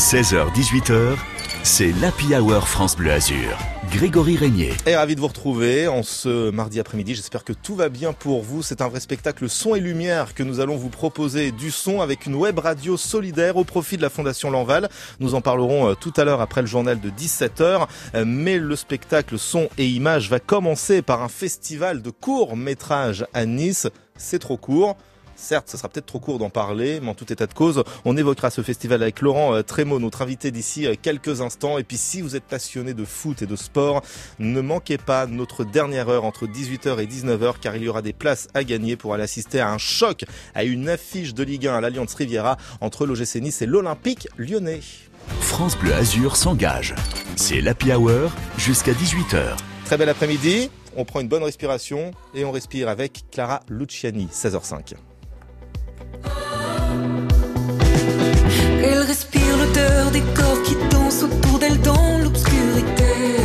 16h-18h, c'est l'Happy Hour France Bleu Azur. Grégory Régnier. Et ravi de vous retrouver en ce mardi après-midi. J'espère que tout va bien pour vous. C'est un vrai spectacle son et lumière que nous allons vous proposer du son avec une web radio solidaire au profit de la Fondation Lanval. Nous en parlerons euh, tout à l'heure après le journal de 17h. Euh, mais le spectacle son et images va commencer par un festival de courts métrages à Nice. C'est trop court. Certes, ce sera peut-être trop court d'en parler, mais en tout état de cause, on évoquera ce festival avec Laurent euh, Trémaud, notre invité d'ici euh, quelques instants. Et puis si vous êtes passionné de foot et de sport, ne manquez pas notre dernière heure entre 18h et 19h, car il y aura des places à gagner pour aller assister à un choc, à une affiche de Ligue 1 à l'Alliance Riviera entre l'OGC Nice et l'Olympique lyonnais. France Bleu Azur s'engage. C'est l'Happy Hour jusqu'à 18h. Très bel après-midi, on prend une bonne respiration et on respire avec Clara Luciani, 16h05. Elle respire l'odeur des corps qui dansent autour d'elle dans l'obscurité.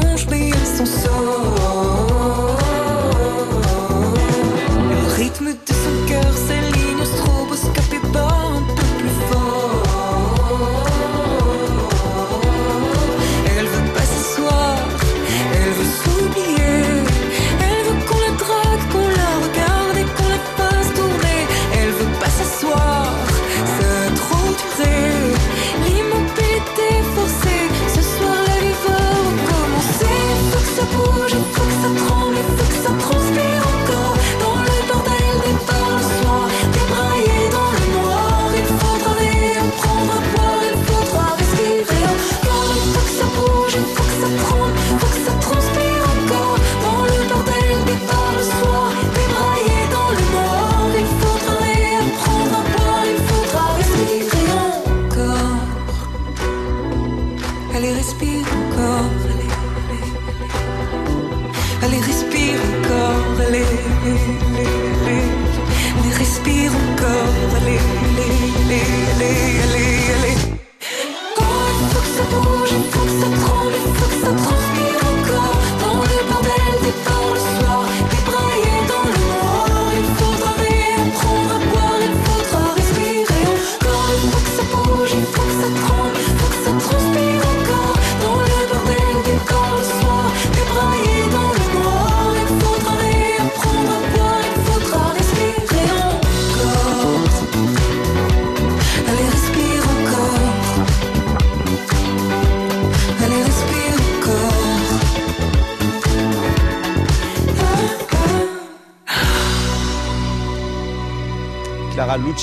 Flanche mais s'en sort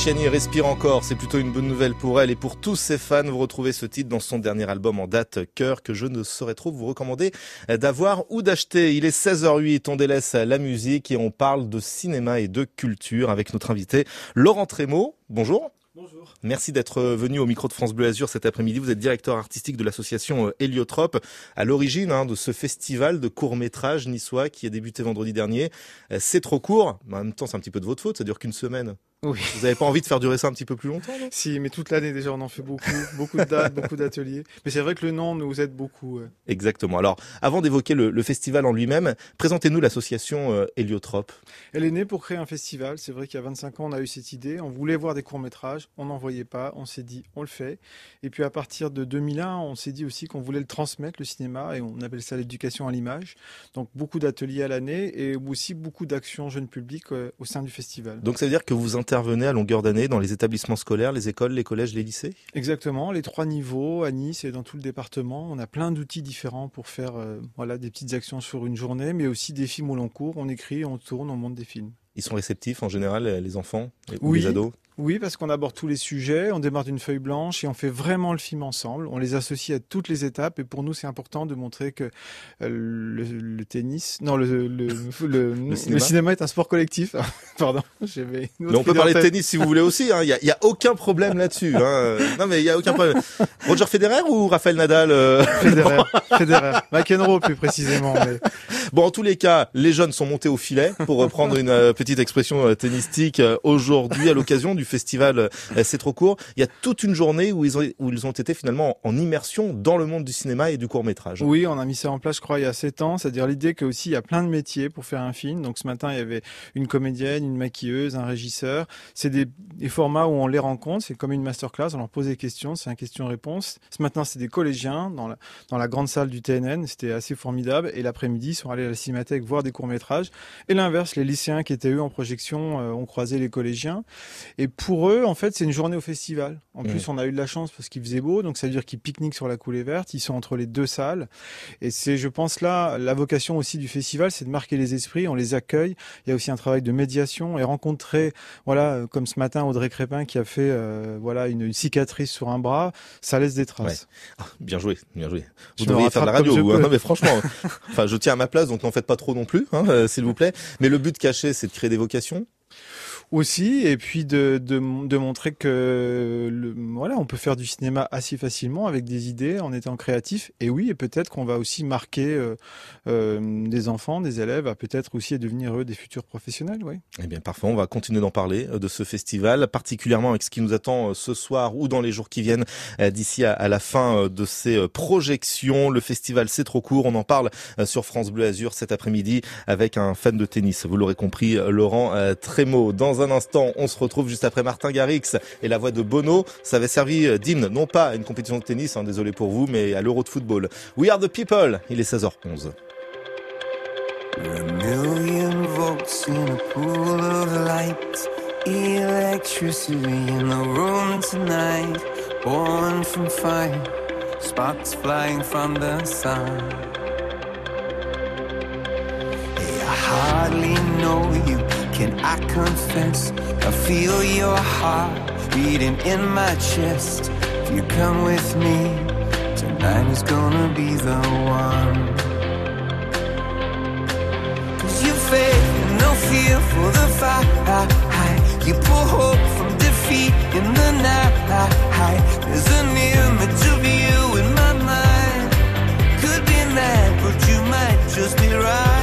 Luciani respire encore, c'est plutôt une bonne nouvelle pour elle et pour tous ses fans. Vous retrouvez ce titre dans son dernier album en date, Cœur, que je ne saurais trop vous recommander d'avoir ou d'acheter. Il est 16h08, on délaisse la musique et on parle de cinéma et de culture avec notre invité Laurent Trémaud. Bonjour. Bonjour. Merci d'être venu au micro de France Bleu Azur cet après-midi. Vous êtes directeur artistique de l'association euh, Héliotrope, à l'origine hein, de ce festival de courts-métrages niçois qui a débuté vendredi dernier. Euh, C'est trop court, mais en même temps c'est un petit peu de votre faute, ça dure qu'une semaine. Oui. Vous n'avez pas envie de faire durer ça un petit peu plus longtemps Si, mais toute l'année déjà, on en fait beaucoup, beaucoup de dates, beaucoup d'ateliers. Mais c'est vrai que le nom nous aide beaucoup. ouais. Exactement. Alors, avant d'évoquer le, le festival en lui-même, présentez-nous l'association euh, Héliotrope. Elle est née pour créer un festival. C'est vrai qu'il y a 25 ans, on a eu cette idée. On voulait voir des courts-métrages. On n'en voyait pas. On s'est dit, on le fait. Et puis à partir de 2001, on s'est dit aussi qu'on voulait le transmettre, le cinéma, et on appelle ça l'éducation à l'image. Donc beaucoup d'ateliers à l'année et aussi beaucoup d'actions jeunes publics euh, au sein du festival. Donc, ça veut dire que vous vous intéressez intervenez à longueur d'année dans les établissements scolaires, les écoles, les collèges, les lycées? Exactement, les trois niveaux, à Nice et dans tout le département. On a plein d'outils différents pour faire euh, voilà, des petites actions sur une journée, mais aussi des films au long cours. On écrit, on tourne, on monte des films. Ils sont réceptifs en général, les enfants ou Oui. les ados? Oui, parce qu'on aborde tous les sujets, on démarre d'une feuille blanche et on fait vraiment le film ensemble. On les associe à toutes les étapes et pour nous, c'est important de montrer que euh, le, le tennis, non, le, le, le, le cinéma est un sport collectif. Pardon, j'avais une Mais on peut parler de tennis si vous voulez aussi, il n'y a, y a aucun problème là-dessus. Hein. Non mais il y a aucun problème. Roger Federer ou Rafael Nadal euh? Federer, Federer, McEnroe plus précisément. Mais... Bon, en tous les cas, les jeunes sont montés au filet, pour reprendre une euh, petite expression euh, tennistique, aujourd'hui à l'occasion du festival euh, C'est trop court. Il y a toute une journée où ils ont, été finalement en immersion dans le monde du cinéma et du court métrage. Oui, on a mis ça en place, je crois, il y a 7 ans. C'est-à-dire l'idée que aussi il y a plein de métiers pour faire un film. Donc ce matin, il y avait une comédienne, une maquilleuse, un régisseur. C'est des, formats où on les rencontre. C'est comme une masterclass. On leur pose des questions. C'est un question-réponse. Ce matin, c'est des collégiens dans la, dans la grande salle du TNN. C'était assez formidable. Et l'après-midi, ils sont allés à la cinémathèque voir des courts-métrages. Et l'inverse, les lycéens qui étaient eux en projection euh, ont croisé les collégiens. Et pour eux, en fait, c'est une journée au festival. En Mmh. plus, on a eu de la chance parce qu'il faisait beau. Donc ça veut dire qu'ils pique-niquent sur la coulée verte. Ils sont entre les deux salles. Et c'est, je pense là, la vocation aussi du festival, c'est de marquer les esprits. On les accueille. Il y a aussi un travail de médiation et rencontrer, voilà, euh, comme ce matin Audrey Crépin qui a fait, euh, voilà, une, une cicatrice sur un bras, ça laisse des traces. Ah, bien joué, bien joué. Je Vous me devriez faire de la radio. je vous, hein. Non mais franchement, enfin je tiens à ma place, donc n'en faites pas trop non plus, hein, euh, s'il vous plaît. Mais le but caché, c'est de créer des vocations? Aussi, et puis de, de, montrer que, voilà, on peut faire du cinéma assez facilement avec des idées en étant créatif. Et oui, et peut-être qu'on va aussi marquer euh, euh, des enfants, des élèves, à peut-être aussi devenir eux des futurs professionnels, oui. Eh bien, parfait. On va continuer d'en parler euh, de ce festival, particulièrement avec ce qui nous attend ce soir ou dans les jours qui viennent d'ici à, la fin de ces projections. Le festival, c'est trop court. On en parle sur France Bleu Azur cet après-midi avec un fan de tennis. Vous l'aurez compris, Laurent Trémaud. Dans instant, on se retrouve juste après Martin Garrix et la voix de Bono. Ça avait servi euh, d'hymne, non pas à une compétition de tennis, hein, désolé pour vous, mais à l'Euro de football. We are the people. Il est 16h11. We're a million volts in a pool of light. Electricity in the room tonight. Born from fire, sparks flying from the sun. Hardly you, can I confess? I feel your heart beating in my chest. If you come with me, tonight is gonna be the one. Cause you faith and no fear for the fight. You pull hope from defeat in the night. There's an image of you in my mind. Could be mad, but you might just be right.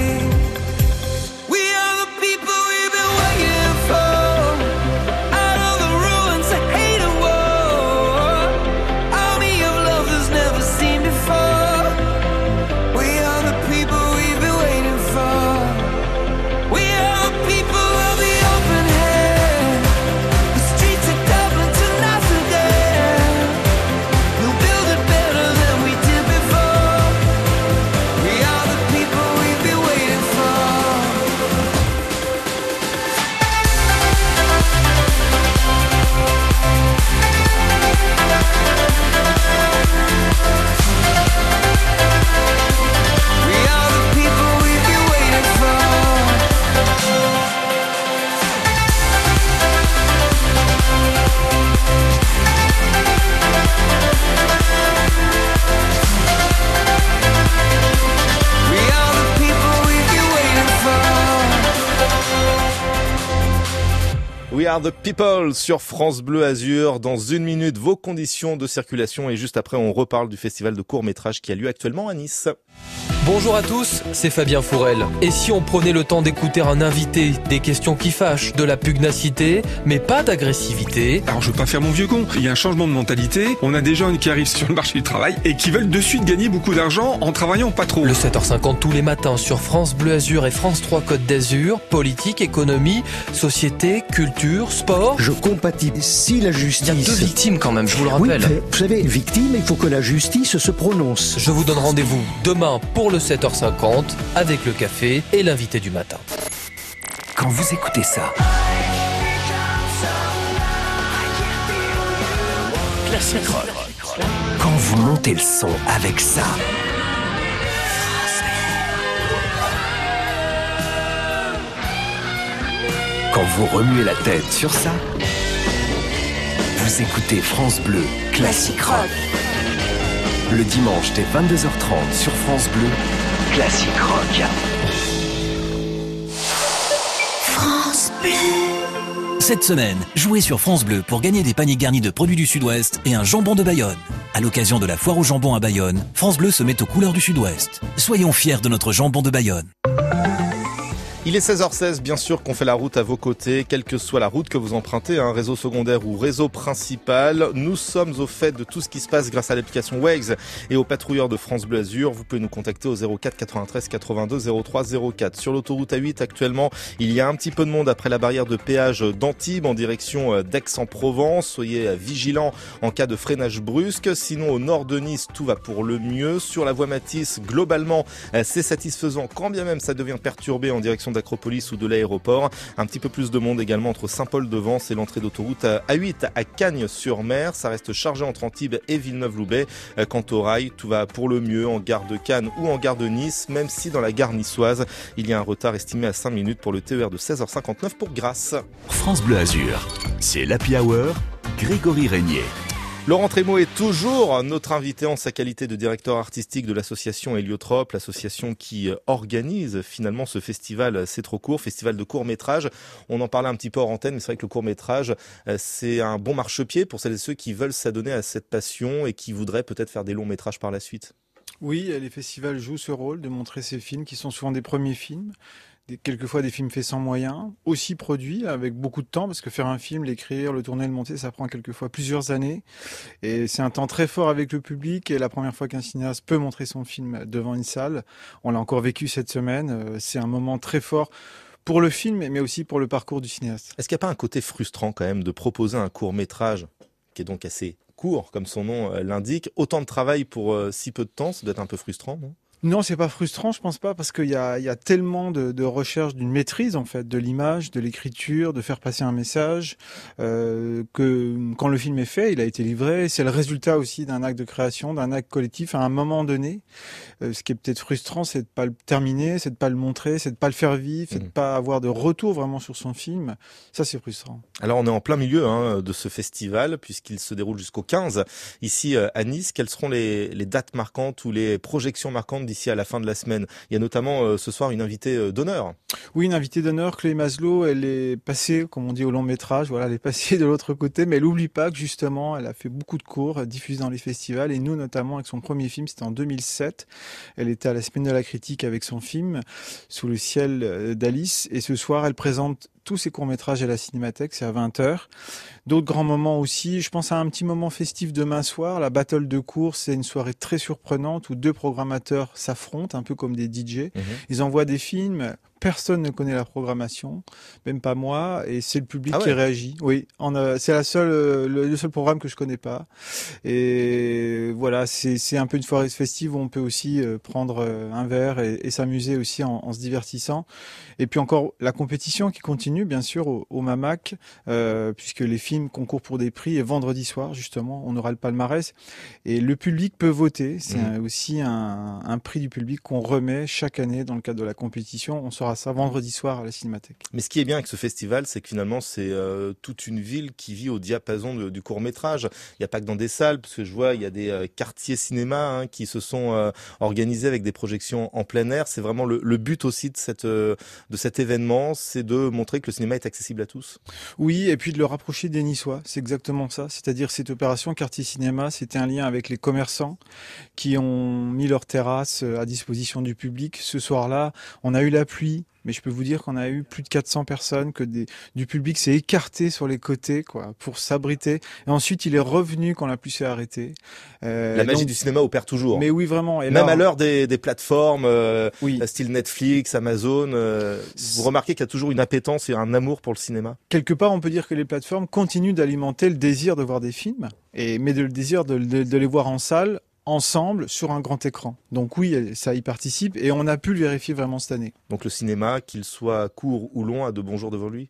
The people sur France Bleu Azur. Dans une minute, vos conditions de circulation et juste après, on reparle du festival de court métrage qui a lieu actuellement à Nice. Bonjour à tous, c'est Fabien Fourel. Et si on prenait le temps d'écouter un invité, des questions qui fâchent, de la pugnacité, mais pas d'agressivité Alors je veux pas faire mon vieux con, il y a un changement de mentalité, on a des jeunes qui arrivent sur le marché du travail et qui veulent de suite gagner beaucoup d'argent en travaillant pas trop. Le 7h50 tous les matins sur France Bleu Azur et France 3 Côte d'Azur, politique, économie, société, culture, sport. Je compatis. Si la Il justice. y a deux victimes quand même, je vous le rappelle. vous savez, victime, il faut que la justice se prononce. Je vous donne rendez-vous demain pour le 7h50 avec le café et l'invité du matin. Quand vous écoutez ça, Classic Rock. quand vous montez le son avec ça, quand vous remuez la tête sur ça, vous écoutez France Bleu Classic Rock. Le dimanche dès 22h30 sur France Bleu, Classic Rock. Cette semaine, jouez sur France Bleu pour gagner des paniers garnis de produits du Sud-Ouest et un jambon de Bayonne. À l'occasion de la foire au jambon à Bayonne, France Bleu se met aux couleurs du Sud-Ouest. Soyons fiers de notre jambon de Bayonne. Il est 16h16, bien sûr qu'on fait la route à vos côtés, quelle que soit la route que vous empruntez, un réseau secondaire ou réseau principal. Nous sommes au fait de tout ce qui se passe grâce à l'application Waze et aux patrouilleurs de France Bleu Azur. Vous pouvez nous contacter au 04 93 82 03 04. Sur l'autoroute A8 actuellement, il y a un petit peu de monde après la barrière de péage d'Antibes en direction euh, d'Aix-en-Provence. Soyez euh, vigilants en cas de freinage brusque. Sinon, au nord de Nice, tout va pour le mieux. Sur la voie Matisse, globalement, euh, c'est satisfaisant quand bien même ça devient perturbé en direction d'Acropolis ou de l'aéroport. Un petit peu plus de monde également entre Saint-Paul-de-Vence et l'entrée d'autoroute A8 à Cagnes-sur-Mer. Ça reste chargé entre Antibes et Villeneuve-Loubet. Euh, Quant au rail, tout va pour le mieux en gare de Cannes ou en gare de Nice, même si dans la gare niçoise, il y a un retard estimé à 5 minutes pour le TER de 16h59 pour Grasse. France Bleu Azur. C'est l'Happy Hour. Grégory Régnier. Laurent Trémo est toujours notre invité en sa qualité de directeur artistique de l'association Héliotrope, l'association qui euh, organise finalement ce festival euh, C'est trop court, festival de court métrage. On en parlait un petit peu hors antenne, mais c'est vrai que le court métrage, euh, c'est un bon marchepied pour celles et ceux qui veulent s'adonner à cette passion et qui voudraient peut-être faire des longs métrages par la suite. Oui, les festivals jouent ce rôle de montrer ces films qui sont souvent des premiers films, des, quelquefois des films faits sans moyens, aussi produits avec beaucoup de temps, parce que faire un film, l'écrire, le tourner, le monter, ça prend quelquefois plusieurs années. Et c'est un temps très fort avec le public. Et la première fois qu'un cinéaste peut montrer son film devant une salle, on l'a encore vécu cette semaine, euh, c'est un moment très fort pour le film, mais aussi pour le parcours du cinéaste. Est-ce qu'il n'y a pas un côté frustrant quand même de proposer un court métrage qui est donc assez court, comme son nom euh, l'indique, autant de travail pour euh, si peu de temps, ça doit être un peu frustrant, non? Non, c'est pas frustrant, je pense pas, parce qu'il y a, y a tellement de, de recherche d'une maîtrise en fait de l'image, de l'écriture, de faire passer un message, euh, que quand le film est fait, il a été livré, c'est le résultat aussi d'un acte de création, d'un acte collectif à un moment donné. Euh, ce qui est peut-être frustrant, c'est de pas le terminer, c'est de pas le montrer, c'est de pas le faire vivre, c'est de Mhm. pas avoir de retour vraiment sur son film. Ça, c'est frustrant. Alors on est en plein milieu hein, de ce festival puisqu'il se déroule jusqu'au 15 ici euh, à Nice. Quelles seront les, les dates marquantes ou les projections marquantes d'ici à la fin de la semaine Il y a notamment euh, ce soir une invitée euh, d'honneur. Oui, une invitée d'honneur, Chloé Maslow, elle est passée, comme on dit, au long métrage. Voilà, elle est passée de l'autre côté, mais elle oublie pas que justement, elle a fait beaucoup de cours diffusés dans les festivals et nous, notamment, avec son premier film, c'était en 2007. Elle était à la semaine de la critique avec son film Sous le ciel euh, d'Alice et ce soir, elle présente tous ses courts-métrages à la Cinémathèque, c'est à 20h. D'autres grands moments aussi, je pense à un petit moment festif demain soir, la battle de course, c'est une soirée très surprenante où deux programmateurs s'affrontent, un peu comme des DJ. Ils envoient des films, personne ne connaît la programmation, même pas moi, et c'est le public Ah ouais. qui réagit. Oui, c'est la seule, euh, le, le seul programme que je connais pas. Et voilà, c'est un peu une soirée festive où on peut aussi euh, prendre euh, un verre et, et s'amuser aussi en, en se divertissant. Et puis encore la compétition qui continue, bien sûr, au, au Mamac, euh, puisque les films concourent pour des prix. Et vendredi soir, justement, on aura le palmarès. Et le public peut voter. C'est un- aussi un, un prix du public qu'on remet chaque année dans le cadre de la compétition. On sera ça vendredi soir à la Cinémathèque. Mais ce qui est bien avec ce festival, c'est que finalement, c'est euh, toute une ville qui vit au diapason de- du court métrage. Il n'y a pas que dans des salles, parce que je vois, il y a des euh, quartiers cinéma hein, qui se sont euh, organisés avec des projections en plein air. C'est vraiment le, le but aussi de, cette, de cet événement, c'est de montrer que le cinéma est accessible à tous. Oui, et puis de le rapprocher des Niçois, c'est exactement ça. C'est-à-dire cette opération quartier cinéma, c'était un lien avec les commerçants qui ont mis leurs terrasses à disposition du public. Ce soir-là, on a eu la pluie, mais je peux vous dire qu'on a eu plus de 400 personnes, que des, du public s'est écarté sur les côtés quoi, pour s'abriter. Et ensuite, il est revenu quand la pluie s'est arrêtée. Euh, La magie donc- du cinéma opère toujours. Mais oui, vraiment. Et Même là, à l'heure des, des plateformes, euh, Oui. style Netflix, Amazon, euh, vous remarquez qu'il y a toujours une appétence et un amour pour le cinéma. quelque part, on peut dire que les plateformes continuent d'alimenter le désir de voir des films, et, mais de, le désir de, de- de les voir en salle, ensemble, sur un grand écran. Donc oui, ça y participe, et on a pu le vérifier vraiment cette année. Donc le cinéma, qu'il soit court ou long, a de bons jours devant lui?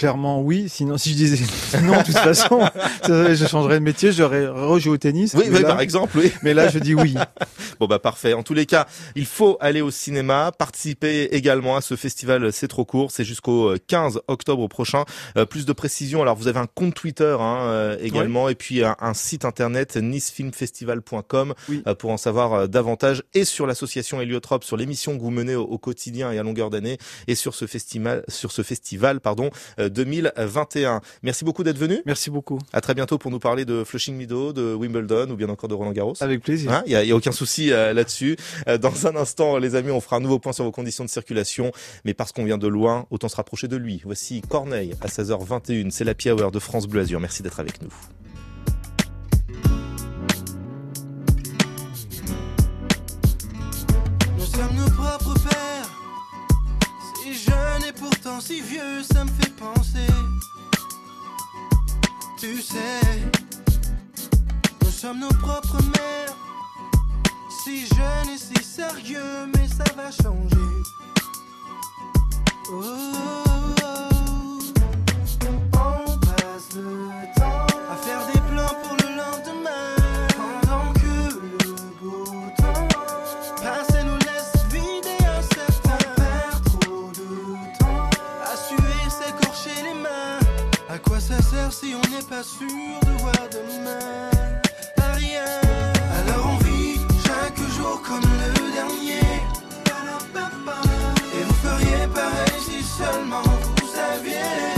Clairement oui, sinon si je disais non, de toute façon, je changerais de métier, j'aurais rejoué au tennis. Oui, mais, oui, là, par exemple, oui. mais là, je dis oui. Bon bah parfait. En tous les cas, il faut aller au cinéma, participer également à ce festival. C'est trop court, c'est jusqu'au euh, 15 octobre prochain. Euh, plus de précisions. Alors vous avez un compte Twitter hein, euh, également et puis un, un site internet nicefilmfestival.com Oui. euh, pour en savoir euh, davantage et sur l'association Héliotrope, sur l'émission que vous menez au, au quotidien et à longueur d'année et sur ce festival, sur ce festival pardon euh, 2021. Merci beaucoup d'être venu. Merci beaucoup. À très bientôt pour nous parler de Flushing Meadows, de Wimbledon ou bien encore de Roland Garros. Avec plaisir. Hein, Il n'y a, il y a aucun souci euh, là-dessus. Euh, dans un instant, les amis, on fera un nouveau point sur vos conditions de circulation. Mais parce qu'on vient de loin, autant se rapprocher de lui. Voici Corneille à 16h21. C'est la Hour de France Bleu Azur. Merci d'être avec nous. Nous sommes nos propres pères. Si jeune et pourtant si vieux, ça me fait penser. Tu sais, nous sommes nos propres mères. Si jeune et si sérieux, mais ça va changer. Oh, oh, oh. On passe le si on n'est pas sûr de voir demain? À rien. Alors on vit chaque jour comme le dernier. Et vous feriez pareil si seulement vous saviez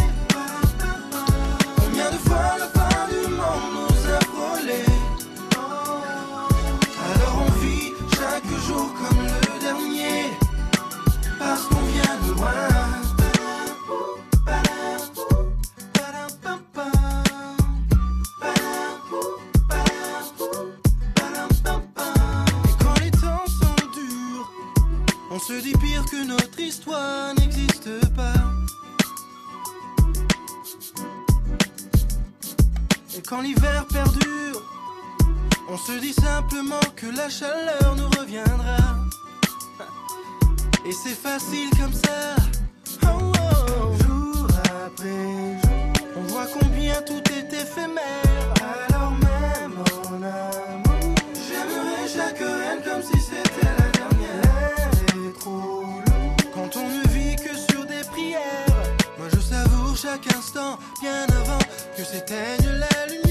Combien de fois la fin du monde nous a frôlés Alors on vit chaque jour comme le dernier Parce qu'on vient de loin se dit pire que notre histoire n'existe pas. Et quand l'hiver perdure, on se dit simplement que la chaleur nous reviendra. Et c'est facile comme ça. Oh, oh. Jour après jour, on voit combien tout est éphémère. Alors même en amour, quand on ne vit que sur des prières. Moi je savoure chaque instant bien avant que s'éteigne la lumière.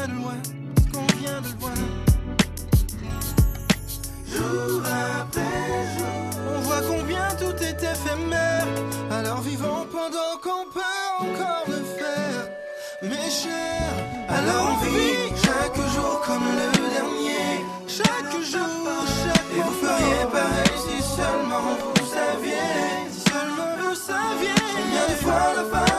Vient de loin qu'on vient de loin Jour après jour, on voit combien tout est éphémère. Alors vivons pendant qu'on peut encore le faire, mes chers. Alors on vit chaque jour comme le dernier, chaque jour, chaque Et vous feriez pareil si seulement vous saviez, si seulement vous saviez. Combien de fois la fin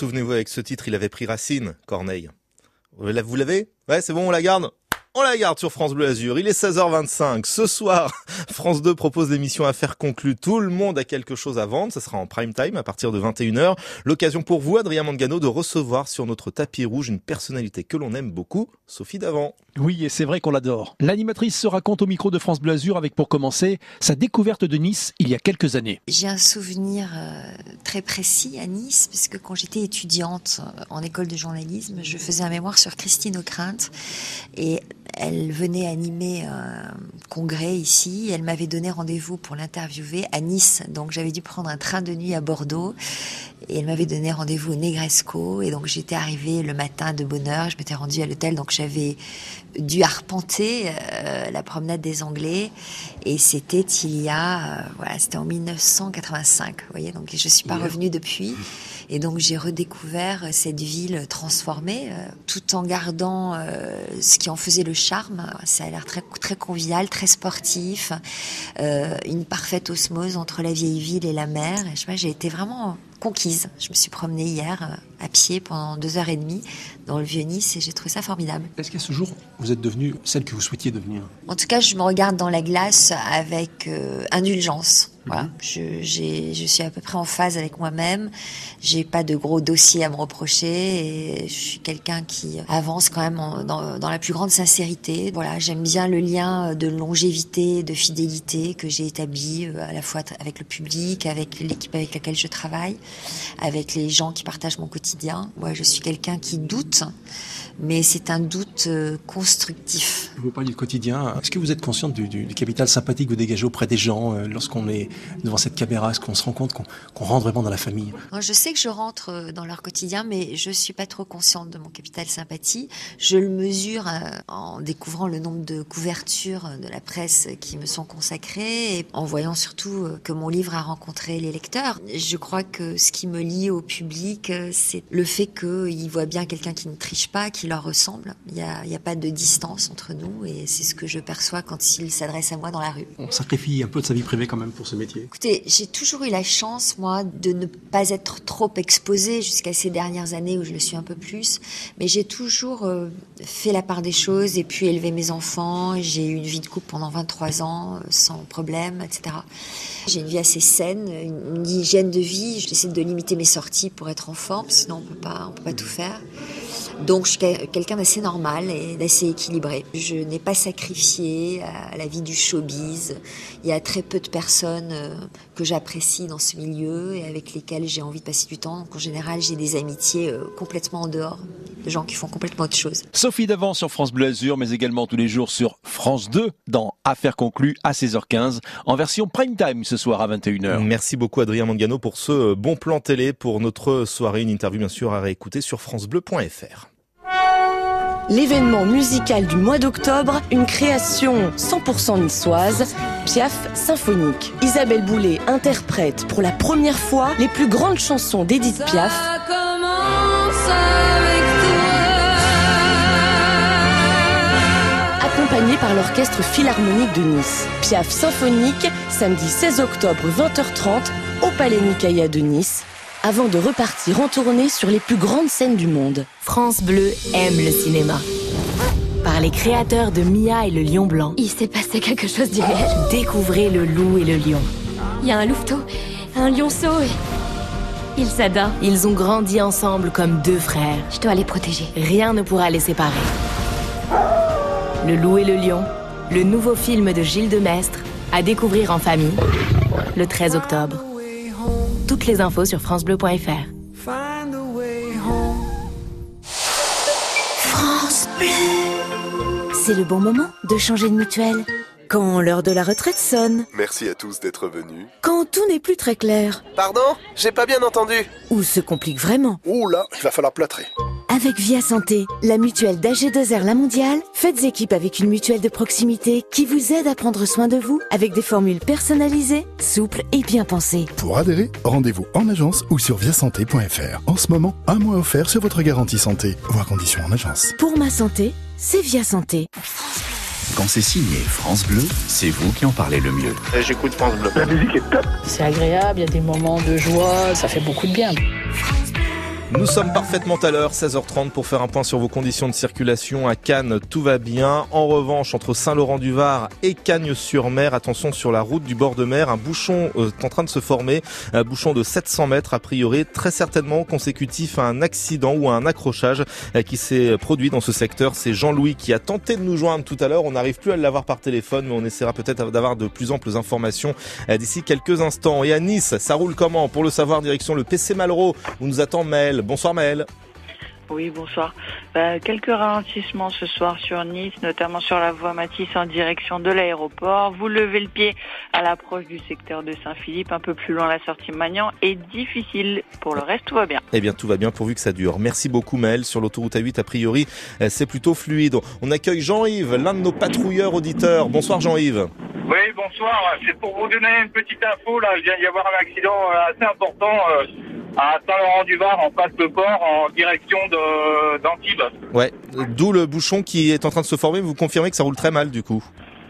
souvenez-vous, avec ce titre, il avait pris racine, Corneille. Vous la- vous l'avez? Ouais, c'est bon, on la garde? On la garde sur France Bleu Azur. Il est 16h25. Ce soir, France 2 propose l'émission Affaires conclues. Tout le monde a quelque chose à vendre. Ça sera en prime time à partir de 21h. L'occasion pour vous, Adrien Mangano, de recevoir sur notre tapis rouge une personnalité que l'on aime beaucoup, Sophie Davant. Oui, et c'est vrai qu'on l'adore. L'animatrice se raconte au micro de France Bleu Azur avec pour commencer sa découverte de Nice il y a quelques années. J'ai un souvenir euh, très précis à Nice, puisque quand j'étais étudiante euh, en école de journalisme, je faisais un mémoire sur Christine O'Krent et elle venait animer un congrès ici. Elle m'avait donné rendez-vous pour l'interviewer à Nice, donc j'avais dû prendre un train de nuit à Bordeaux. Et elle m'avait donné rendez-vous au Negresco. Et donc j'étais arrivée le matin de bonne heure. Je m'étais rendue à l'hôtel. Donc j'avais dû arpenter euh, la promenade des Anglais. Et c'était il y a, euh, voilà, c'était en 1985. Vous voyez, donc je suis pas revenue depuis. Et donc j'ai redécouvert cette ville transformée, euh, tout en gardant euh, ce qui en faisait le charme. Ça a l'air très très convivial, très sportif, euh, une parfaite osmose entre la vieille ville et la mer. Et je sais pas, j'ai été vraiment conquise. Je me suis promenée hier euh, à pied pendant deux heures et demie dans le vieux Nice et j'ai trouvé ça formidable. Est-ce qu'à ce jour, vous êtes devenue celle que vous souhaitiez devenir? En tout cas, je me regarde dans la glace avec euh, indulgence. Voilà, je, j'ai- je suis à peu près en phase avec moi-même. J'ai pas de gros dossiers à me reprocher et je suis quelqu'un qui avance quand même en- dans, dans la plus grande sincérité. Voilà, j'aime bien le lien de longévité, de fidélité que j'ai établi euh, à la fois avec le public, avec l'équipe avec laquelle je travaille, avec les gens qui partagent mon quotidien. Moi, je suis quelqu'un qui doute, mais c'est un doute euh, constructif. Vous parliez du quotidien. Est-ce que vous êtes consciente du, du- du capital sympathique que vous dégagez auprès des gens euh, lorsqu'on est devant cette caméra? Est-ce qu'on se rend compte qu'on rentre vraiment dans la famille? Moi, Je sais que je rentre euh, dans leur quotidien, mais je suis pas trop consciente de mon capital sympathie. Je le mesure euh, en découvrant le nombre de couvertures de la presse qui me sont consacrées et en voyant surtout que mon livre a rencontré les lecteurs. Je crois que ce qui me lie au public, c'est le fait qu'ils voient bien quelqu'un qui ne triche pas, qui leur ressemble. Il n'y a, pas de distance entre nous et c'est ce que je perçois quand ils s'adressent à moi dans la rue. On sacrifie un peu de sa vie privée quand même pour ce métier. Écoutez, j'ai toujours eu la chance, moi, de ne pas être trop exposée jusqu'à ces dernières années où je le suis un peu plus. Mais j'ai toujours euh, fait la part des choses et puis élevé mes enfants. J'ai eu une vie de couple pendant 23 ans, euh, sans problème, etc. J'ai une vie assez saine, une, une hygiène de vie. J'essaie de limiter mes sorties pour être en forme, sinon on peut pas, on peut pas tout faire. Donc je suis quel- quelqu'un d'assez normal et d'assez équilibré. Je n'ai pas sacrifié à la vie du showbiz. Il y a très peu de personnes euh, que j'apprécie dans ce milieu et avec lesquelles j'ai envie de passer du temps. Donc en général, j'ai des amitiés euh, complètement en dehors, de gens qui font complètement autre chose. Sophie Davant sur France Bleu Azur, mais également tous les jours sur France 2 dans Affaires conclues à 16h15 en version prime time ce soir à 21h. Merci beaucoup Adrien Mangano pour ce bon plan télé pour notre soirée. Une interview bien sûr à réécouter sur francebleu.fr. L'événement musical du mois d'octobre, une création 100% niçoise, Piaf symphonique. Isabelle Boulay interprète pour la première fois les plus grandes chansons d'Edith Piaf. Ça commence avec accompagnée par l'Orchestre Philharmonique de Nice. Piaf symphonique, samedi 16 octobre 20h30 au Palais Nicaïa de Nice, avant de repartir en tournée sur les plus grandes scènes du monde. France Bleu aime le cinéma. Par les créateurs de Mia et le Lion Blanc. Il s'est passé quelque chose d'irréel. Découvrez le loup et le lion. Il y a un louveteau, un lionceau et... Ils s'adorent. Ils ont grandi ensemble comme deux frères. Je dois les protéger. Rien ne pourra les séparer. Le loup et le lion, le nouveau film de Gilles Demestre, à découvrir en famille, le 13 octobre. Toutes les infos sur francebleu.fr. France Bleu. C'est le bon moment de changer de mutuelle. Quand l'heure de la retraite sonne, Merci à tous d'être venus. quand tout n'est plus très clair, Pardon? J'ai pas bien entendu. ou se complique vraiment. Ouh là, il va falloir plâtrer. Avec Via Santé, la mutuelle d'AG2R La Mondiale, faites équipe avec une mutuelle de proximité qui vous aide à prendre soin de vous avec des formules personnalisées, souples et bien pensées. Pour adhérer, rendez-vous en agence ou sur viasanté.fr. En ce moment, un mois offert sur votre garantie santé. Voir conditions en agence. Pour ma santé, c'est Via Santé. Quand c'est signé France Bleu, c'est vous qui en parlez le mieux. J'écoute France Bleu. La musique est top. C'est agréable, il y a des moments de joie, ça fait beaucoup de bien. Nous sommes parfaitement à l'heure, 16h30, pour faire un point sur vos conditions de circulation. À Cannes, tout va bien. En revanche, entre Saint-Laurent-du-Var et Cagnes-sur-Mer, attention sur la route du bord de mer, un bouchon euh, est en train de se former. Un bouchon de 700 mètres, a priori, très certainement consécutif à un accident ou à un accrochage euh, qui s'est produit dans ce secteur. C'est Jean-Louis qui a tenté de nous joindre tout à l'heure. On n'arrive plus à l'avoir par téléphone, mais on essaiera peut-être d'avoir de plus amples informations euh, d'ici quelques instants. Et à Nice, ça roule comment? Pour le savoir, direction le PC Malraux, où nous attend Maël. Bonsoir Maël. Oui, bonsoir. Bah, quelques ralentissements ce soir sur Nice, notamment sur la voie Matisse en direction de l'aéroport. Vous levez le pied à l'approche du secteur de Saint-Philippe, un peu plus loin la sortie Magnan est difficile. Pour le reste, tout va bien. Eh bien, tout va bien pourvu que ça dure. Merci beaucoup Maël. Sur l'autoroute A8, a priori, euh, c'est plutôt fluide. On accueille Jean-Yves, l'un de nos patrouilleurs auditeurs. Bonsoir Jean-Yves. Oui, bonsoir. C'est pour vous donner une petite info. Là, il vient d'y avoir un accident euh, assez important euh, à Saint-Laurent-du-Var, en face de port, en direction d'Antibes. Ouais, d'où le bouchon qui est en train de se former. Vous confirmez que ça roule très mal du coup.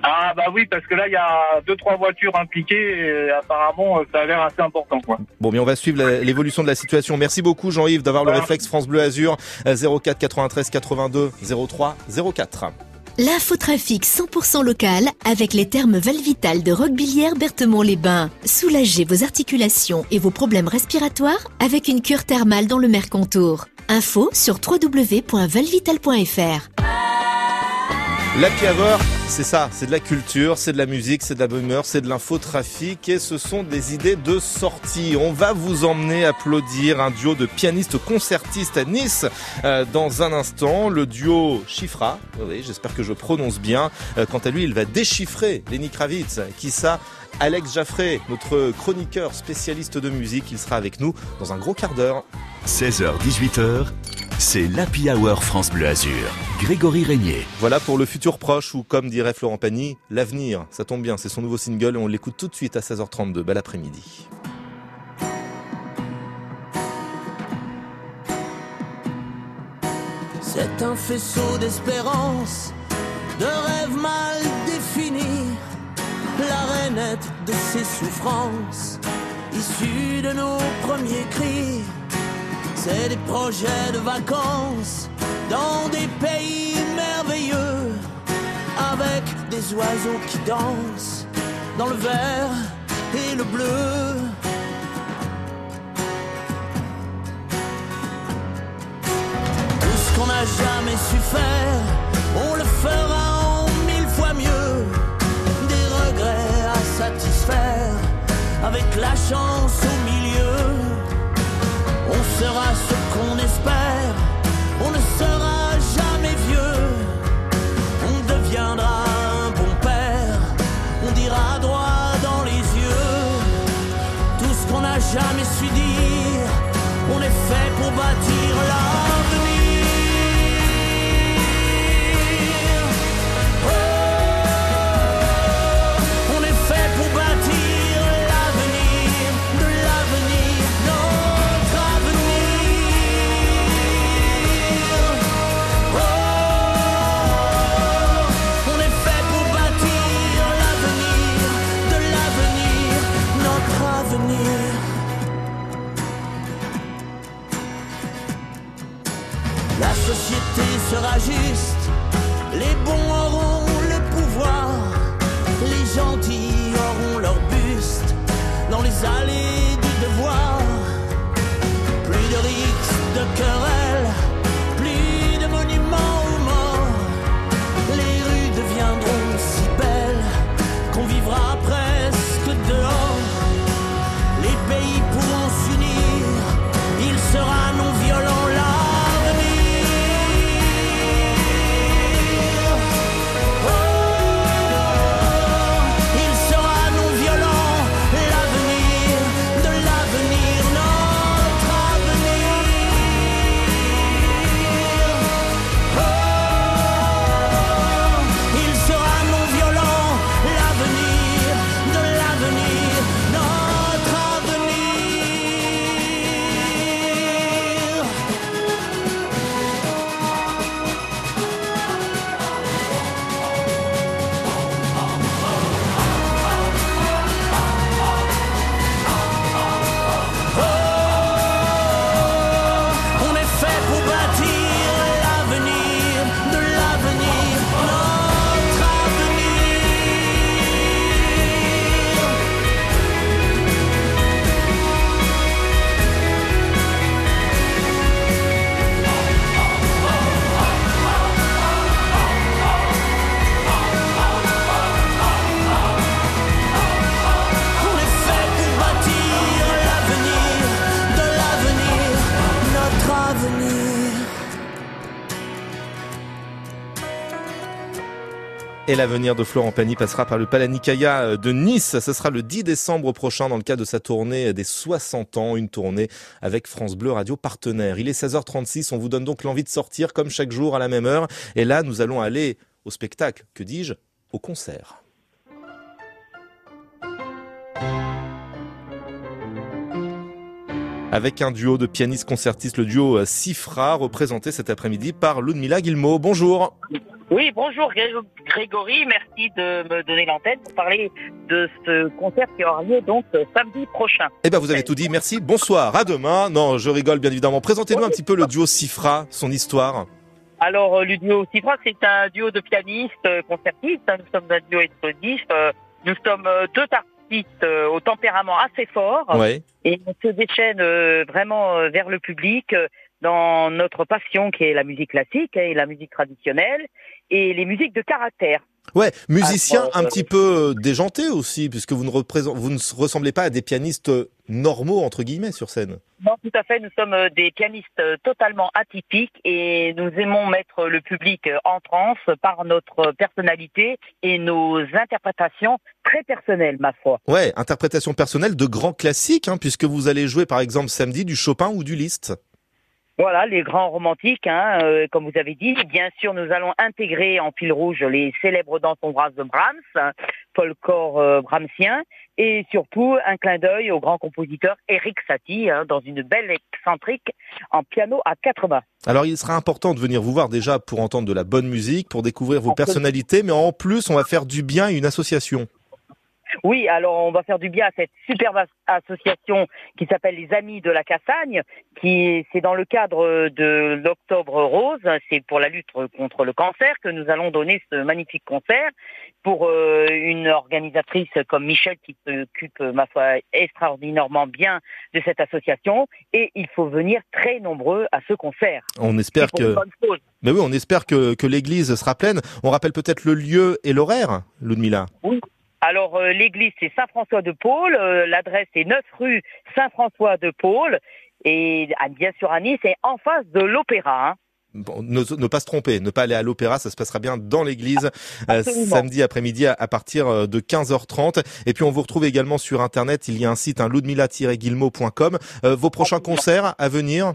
Ah bah oui, parce que là, il y a deux, trois voitures impliquées et apparemment, euh, ça a l'air assez important. quoi. Bon, mais on va suivre l'évolution de la situation. Merci beaucoup Jean-Yves d'avoir le réflexe France Bleu Azur euh, 04 93 82 03 04. L'infotrafic 100% local avec les thermes Valvital de Roquebillière Berthemont-les-Bains. Soulagez vos articulations et vos problèmes respiratoires avec une cure thermale dans le Mercantour. Info sur www.valvital.fr. L'Happy Hour, c'est ça, c'est de la culture, c'est de la musique, c'est de la bonne c'est de l'infotrafic et ce sont des idées de sortie. On va vous emmener applaudir un duo de pianistes concertistes à Nice euh, dans un instant. Le duo Chiffra, oui, j'espère que je prononce bien. Euh, quant à lui, il va déchiffrer Lenny Kravitz. Qui ça Alex Jaffré, notre chroniqueur spécialiste de musique, il sera avec nous dans un gros quart d'heure. 16h, 18h, c'est l'Happy Hour France Bleu Azur. Grégory Régnier. Voilà pour le futur proche ou comme dirait Florent Pagny, l'avenir. Ça tombe bien, c'est son nouveau single et on l'écoute tout de suite à 16h32. Bel après-midi. C'est un faisceau d'espérance, de rêves mal définis, la rainette de ses souffrances, issue de nos premiers cris. C'est des projets de vacances dans des pays merveilleux, avec des oiseaux qui dansent dans le vert et le bleu. Tout ce qu'on n'a jamais su faire, on le fera en mille fois mieux. Des regrets à satisfaire, avec la chance sera ce sera juste, les bons auront le pouvoir, les gentils auront leur buste dans les allées du devoir. Plus de rixes, de querelles, Et l'avenir de Florent Pagny passera par le Palanikaya de Nice. Ce sera le 10 décembre prochain dans le cadre de sa tournée des 60 ans, une tournée avec France Bleu Radio partenaire. Il est 16h36, on vous donne donc l'envie de sortir comme chaque jour à la même heure. Et là, nous allons aller au spectacle, que dis-je, au concert. Avec un duo de pianistes concertistes, le duo euh, Sifra, représenté cet après-midi par Ludmila Guillemot. Bonjour. Oui, bonjour Gré- Grégory, merci de me donner l'antenne pour parler de ce concert qui aura lieu donc euh, samedi prochain. Eh ben, vous avez tout dit. Merci. Bonsoir. À demain. Non, je rigole, bien évidemment. Présentez-nous un petit peu le duo Sifra, son histoire. Alors euh, le duo Cifra, c'est un duo de pianistes concertistes, hein, nous sommes un duo explosif, nous sommes deux artistes euh, au tempérament assez fort Ouais. et on se déchaîne euh, vraiment euh, vers le public euh, dans notre passion qui est la musique classique hein, et la musique traditionnelle et les musiques de caractère. Ouais, musicien un petit peu euh, déjanté aussi, puisque vous ne, vous ne ressemblez pas à des pianistes euh, normaux, entre guillemets, sur scène. Non, tout à fait. Nous sommes euh, des pianistes totalement atypiques et nous aimons mettre le public en transe par notre personnalité et nos interprétations très personnelles, ma foi. Ouais, interprétation personnelle de grands classiques, hein, puisque vous allez jouer par exemple samedi du Chopin ou du Liszt. Voilà, les grands romantiques, hein, euh, comme vous avez dit. Bien sûr, nous allons intégrer en fil rouge les célèbres danses hongroises de Brahms, hein, folklore euh, brahmsien, et surtout un clin d'œil au grand compositeur Eric Satie, hein, dans une belle excentrique en piano à quatre mains. Alors il sera important de venir vous voir déjà pour entendre de la bonne musique, pour découvrir vos personnalités, mais en plus on va faire du bien à une association. Oui, alors on va faire du bien à cette superbe as- association qui s'appelle les Amis de la Cassagne, qui c'est dans le cadre de l'Octobre Rose, c'est pour la lutte contre le cancer que nous allons donner ce magnifique concert pour euh, une organisatrice comme Michel qui s'occupe, ma foi, extraordinairement bien de cette association et il faut venir très nombreux à ce concert. On espère que... Mais oui, on espère que, que l'église sera pleine. On rappelle peut-être le lieu et l'horaire, Ludmila. Oui. Alors euh, l'église c'est Saint-François de Paul, euh, l'adresse est 9 rue Saint-François de Paul et ah, bien sûr à Nice c'est en face de l'opéra. hein. Bon, ne, ne pas se tromper, ne pas aller à l'opéra, ça se passera bien dans l'église euh, samedi après-midi à, à partir de 15h30. Et puis on vous retrouve également sur internet, il y a un site, un ludmila-guillemot.com. Euh, vos prochains concerts à venir?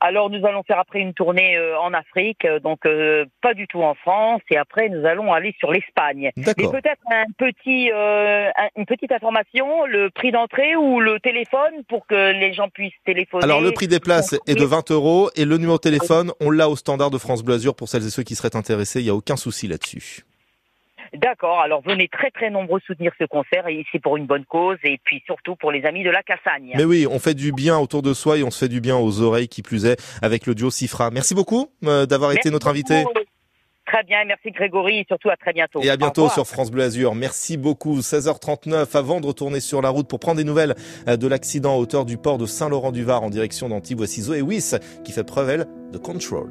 Alors nous allons faire après une tournée euh, en Afrique, euh, donc euh, pas du tout en France et après nous allons aller sur l'Espagne. Mais peut-être un petit, euh, un- une petite information, le prix d'entrée ou le téléphone pour que les gens puissent téléphoner. Alors le prix des places est de 20 euros et le numéro de téléphone, on l'a au standard de France Bleu Azur pour celles et ceux qui seraient intéressés, il n'y a aucun souci là-dessus. D'accord, alors venez très très nombreux soutenir ce concert et c'est pour une bonne cause et puis surtout pour les amis de la Cassagne. Mais oui, on fait du bien autour de soi et on se fait du bien aux oreilles qui plus est avec le duo Sifra. Merci beaucoup euh, d'avoir été notre invité. beaucoup. Très bien, merci Grégory et surtout à très bientôt. Et à bientôt sur France Bleu Azur. Merci beaucoup. 16h39 avant de retourner sur la route pour prendre des nouvelles euh, de l'accident à hauteur du port de Saint-Laurent-du-Var en direction d'Antibes. Voici Zoé Wiss qui fait preuve, elle, de control.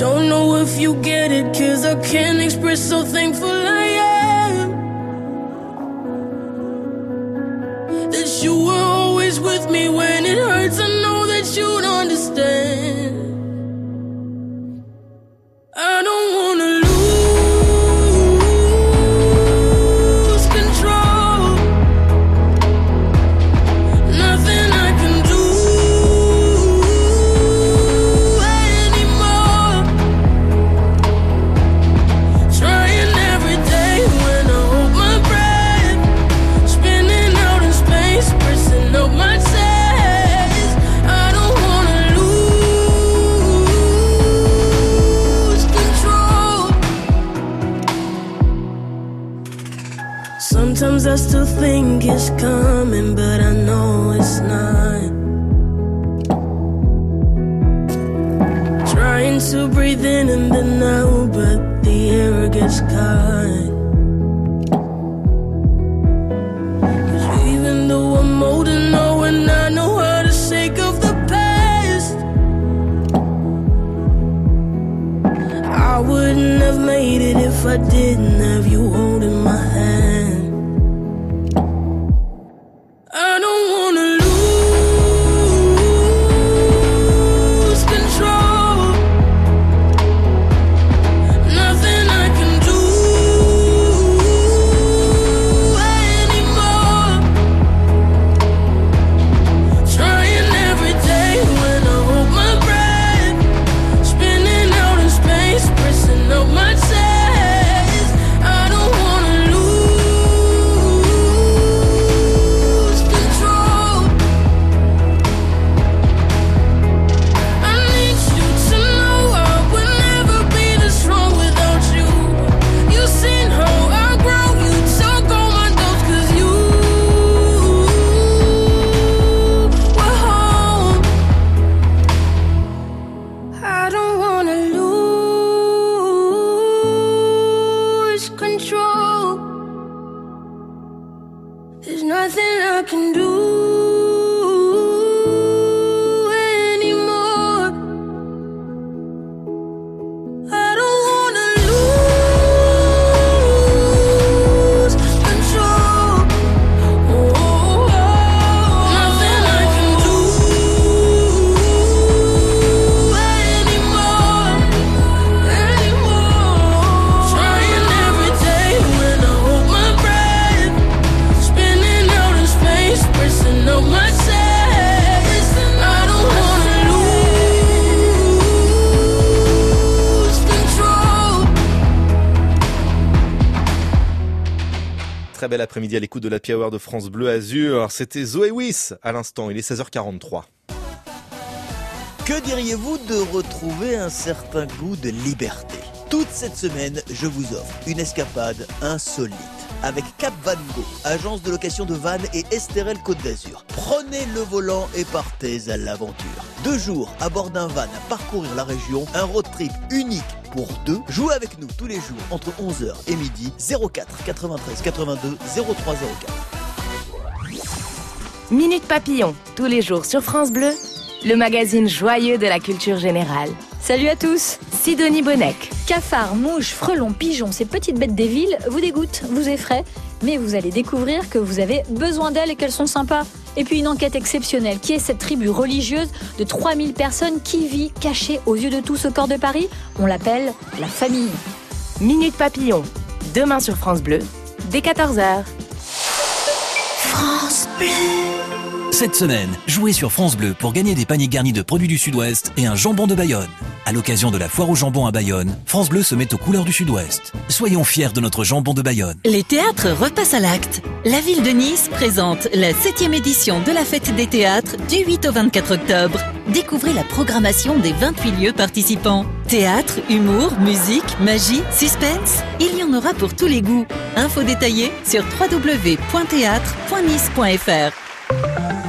Don't know if you get it, cause I can't express how thankful I am. That you were always with me when it hurts, I know that you'd understand. I don't wanna coming, but I know it's not. Trying to breathe in and then out, but the air gets caught. 'Cause even though I'm old and know and I know how to shake off the past, I wouldn't have made it if I didn't have you holding de la Hour de France Bleu Azur. C'était Zoé Wiss à l'instant. Il est 16h43. Que diriez-vous de retrouver un certain goût de liberté? Toute cette semaine, je vous offre une escapade insolite avec Cap Van Go, agence de location de vannes et Esterel Côte d'Azur. Prenez le volant et partez à l'aventure. Deux jours à bord d'un van à parcourir la région, un road trip unique pour deux. Jouez avec nous tous les jours entre 11h et midi 04 93 82 0304. Minute Papillon, tous les jours sur France Bleu, le magazine joyeux de la culture générale. Salut à tous Sidonie Bonnec. Cafards, mouches, frelons, pigeons, ces petites bêtes des villes vous dégoûtent, vous effraient, mais vous allez découvrir que vous avez besoin d'elles et qu'elles sont sympas. Et puis une enquête exceptionnelle, qui est cette tribu religieuse de 3000 personnes qui vit cachée aux yeux de tous au corps de Paris? On l'appelle la famille. Minute Papillon, demain sur France Bleu, dès 14h. France Bleu. Cette semaine, jouez sur France Bleu pour gagner des paniers garnis de produits du Sud-Ouest et un jambon de Bayonne. À l'occasion de la foire au jambon à Bayonne, France Bleu se met aux couleurs du Sud-Ouest. Soyons fiers de notre jambon de Bayonne. Les théâtres repassent à l'acte. La ville de Nice présente la 7e édition de la fête des théâtres du 8 au 24 octobre. Découvrez la programmation des 28 lieux participants. Théâtre, humour, musique, magie, suspense, il y en aura pour tous les goûts. Infos détaillées sur www.théâtre.nice.fr.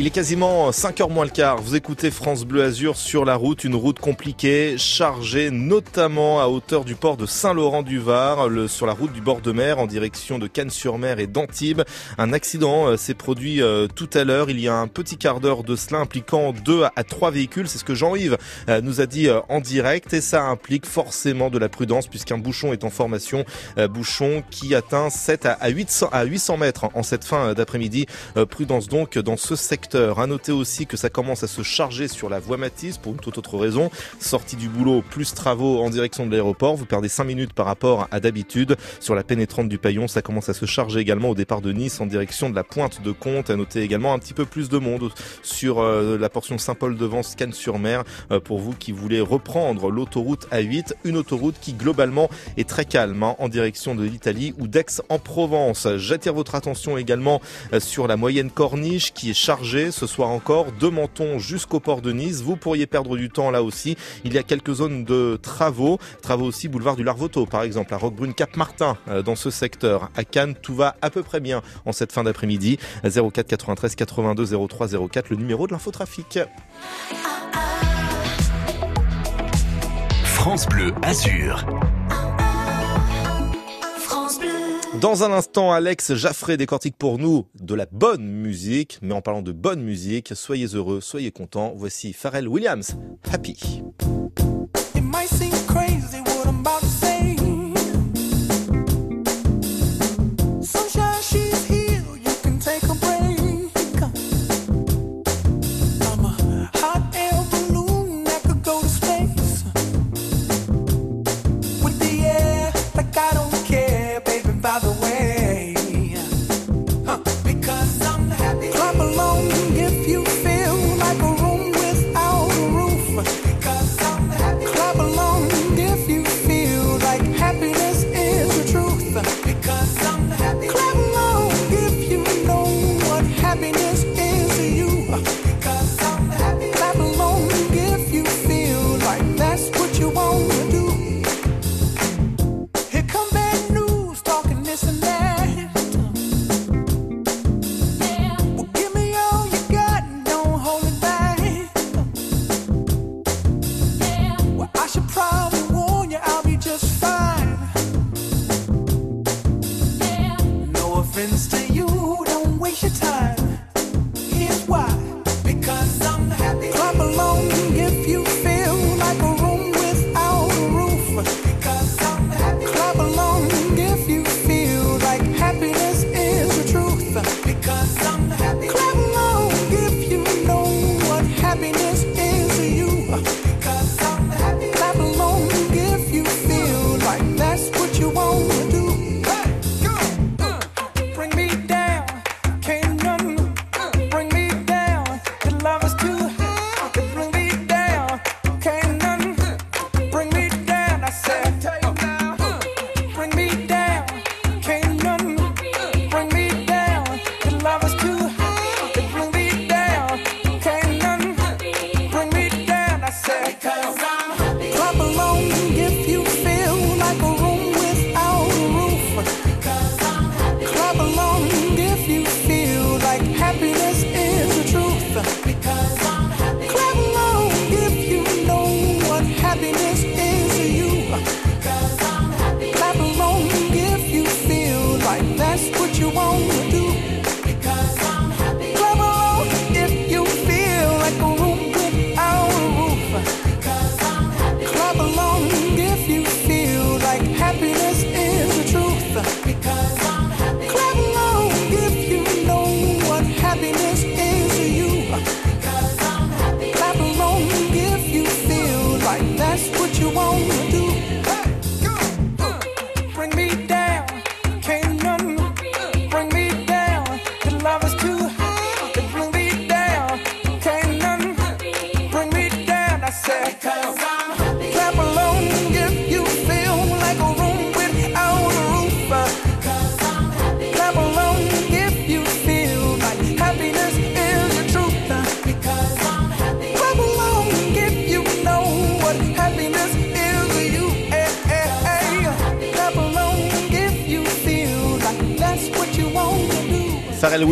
Il est quasiment 5h moins le quart. Vous écoutez France Bleu Azur sur la route, une route compliquée, chargée notamment à hauteur du port de Saint-Laurent-du-Var, sur la route du bord de mer en direction de Cannes-sur-Mer et d'Antibes. Un accident euh, s'est produit euh, tout à l'heure, il y a un petit quart d'heure de cela, impliquant deux à trois véhicules. C'est ce que Jean-Yves euh, nous a dit en direct et ça implique forcément de la prudence puisqu'un bouchon est en formation, bouchon qui atteint 7 à 800, à 800 mètres en cette fin d'après-midi. Prudence donc dans ce secteur. À noter aussi que ça commence à se charger sur la voie Matisse pour une toute autre raison. Sortie du boulot plus travaux en direction de l'aéroport. Vous perdez 5 minutes par rapport à d'habitude. Sur la pénétrante du Paillon, ça commence à se charger également au départ de Nice en direction de la pointe de Comte. À noter également un petit peu plus de monde sur euh, la portion Saint-Paul-de-Vence, Cannes-sur-Mer. euh, pour vous qui voulez reprendre l'autoroute A8, une autoroute qui globalement est très calme hein, en direction de l'Italie ou d'Aix-en-Provence. J'attire votre attention également euh, sur la moyenne corniche qui est chargée ce soir encore de Menton jusqu'au port de Nice. Vous pourriez perdre du temps là aussi. Il y a quelques zones de travaux, travaux aussi boulevard du Larvoto par exemple, à Roquebrune Cap Martin euh, dans ce secteur. À Cannes, tout va à peu près bien en cette fin d'après-midi. 04 93 82 03 04 le numéro de l'infotrafic. France Bleu Azur. Dans un instant, Alex Jaffré décortique pour nous de la bonne musique. Mais en parlant de bonne musique, soyez heureux, soyez contents. Voici Pharrell Williams, Happy.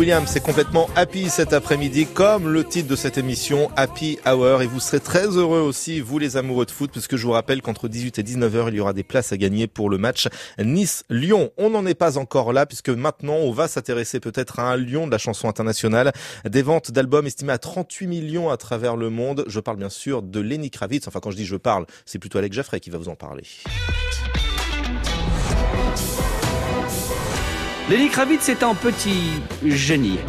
Williams c'est complètement happy cet après-midi, comme le titre de cette émission, Happy Hour. Et vous serez très heureux aussi, vous les amoureux de foot, puisque je vous rappelle qu'entre 18 et 19h, il y aura des places à gagner pour le match Nice-Lyon. On n'en est pas encore là, puisque maintenant, on va s'intéresser peut-être à un lion de la chanson internationale. Des ventes d'albums estimées à 38 millions à travers le monde. Je parle bien sûr de Lenny Kravitz. Enfin, quand je dis je parle, c'est plutôt Alex Jaffray qui va vous en parler. Lenny Kravitz est un petit génie.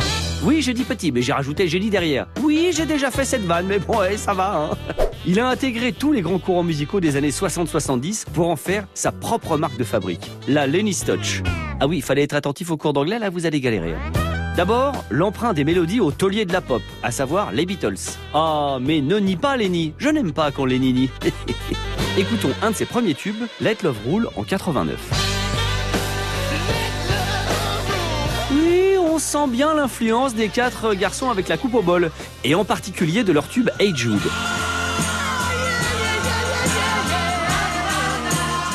Oui, j'ai dit petit, mais j'ai rajouté génie derrière. Oui, j'ai déjà fait cette vanne, mais bon, ouais, ça va. hein. Il a intégré tous les grands courants musicaux des années 60-70 pour en faire sa propre marque de fabrique, la Lenny Touch. Ah oui, il fallait être attentif au cours d'anglais, là vous allez galérer. hein. D'abord, l'emprunt des mélodies au taulier de la pop, à savoir les Beatles. Ah, mais ne nie pas Lenny, je n'aime pas qu'on les nie. Écoutons un de ses premiers tubes, Let Love Rule, en 89. Sent bien l'influence des quatre garçons avec la coupe au bol, et en particulier de leur tube Hey Jude.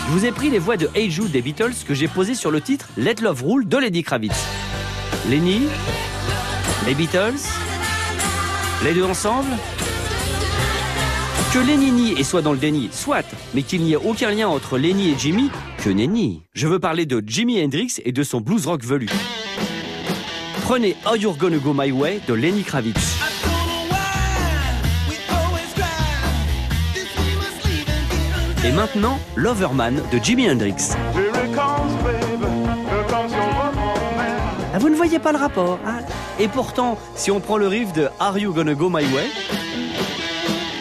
Je vous ai pris les voix de Hey Jude des Beatles que j'ai posées sur le titre Let Love Rule de Lady Kravitz. Lenny, les Beatles, les deux ensemble. Que Lenny et soit dans le déni, soit, mais qu'il n'y ait aucun lien entre Lenny et Jimmy, que nenni. Je veux parler de Jimi Hendrix et de son blues rock velu. Prenez How You're Gonna Go My Way de Lenny Kravitz. Et maintenant, Loverman de Jimi Hendrix. Ah, vous ne voyez pas le rapport. hein? Et pourtant, si on prend le riff de Are You Gonna Go My Way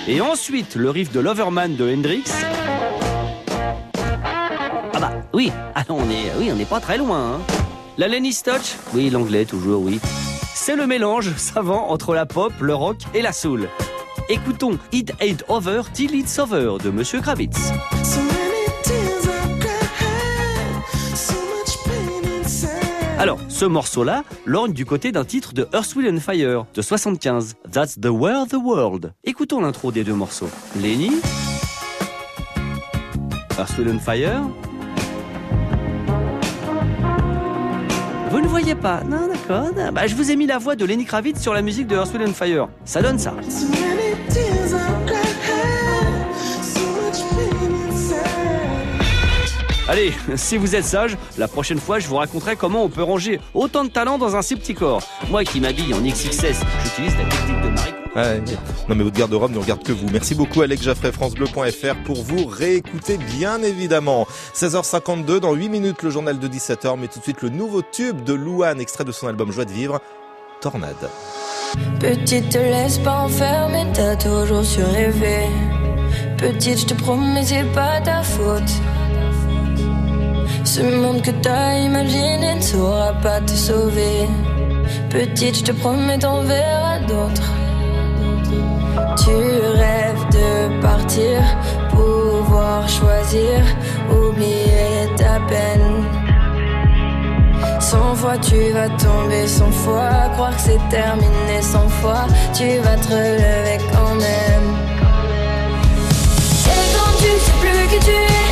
et ensuite le riff de Loverman de Hendrix. Ah bah oui, ah on est, oui, on n'est pas très loin. hein. La Lenny Touch, oui, l'anglais toujours, oui. C'est le mélange savant entre la pop, le rock et la soul. Écoutons It Ain't Over Till It's Over de Monsieur Kravitz. Alors, ce morceau-là lorgne du côté d'un titre de Earth, Wind and Fire de 75, That's the World the World. Écoutons l'intro des deux morceaux. Lenny, Earth, Wind and Fire? Voyez pas Non, d'accord. Bah, je vous ai mis la voix de Lenny Kravitz sur la musique de Earth, Wind and Fire. Ça donne ça. Allez, si vous êtes sage, la prochaine fois, je vous raconterai comment on peut ranger autant de talent dans un si petit corps. Moi qui m'habille en XXS, j'utilise la technique de Marie. Non mais votre garde-robe ne regarde que vous. Merci beaucoup Alex Jaffray, francebleu.fr pour vous réécouter bien évidemment. 16h52, dans 8 minutes le journal de 17h, mais tout de suite le nouveau tube de Louane, extrait de son album Joie de vivre, Tornade. Petite, te laisse pas enfermer, t'as toujours su rêver. Petite, je te promets, c'est pas ta faute. Ce monde que t'as imaginé ne saura pas te sauver. Petite, je te promets, t'en verras d'autres. Tu rêves de partir, pouvoir choisir, oublier ta peine. Cent fois tu vas tomber, cent fois croire que c'est terminé, cent fois tu vas te relever quand même. Et quand tu sais plus qui tu es,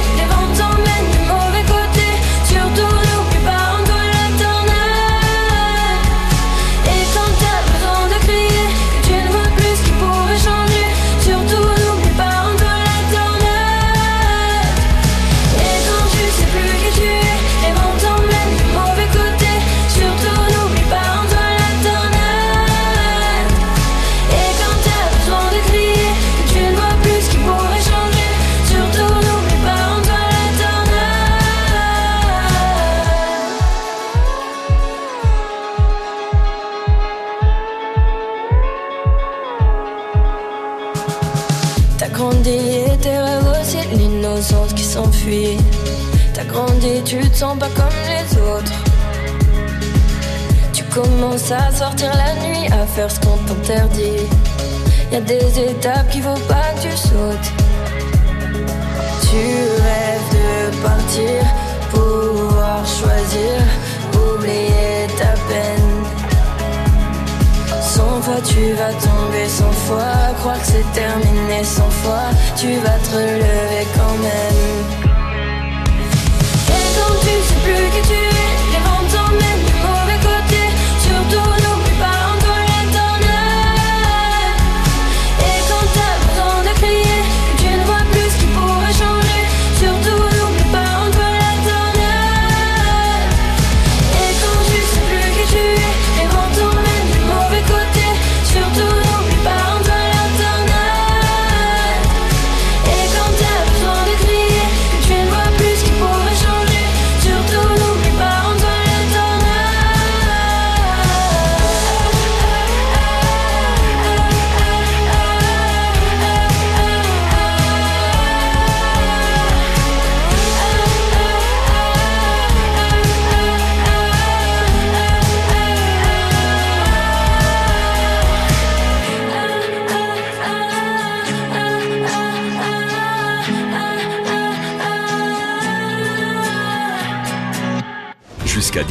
Tu te sens pas comme les autres. Tu commences à sortir la nuit, à faire ce qu'on t'interdit. Y a des étapes qu'il faut pas que tu sautes. Tu rêves de partir, pouvoir choisir, oublier ta peine. Cent fois tu vas tomber, cent fois croire que c'est terminé, cent fois tu vas te relever quand même. Plus qui tu es,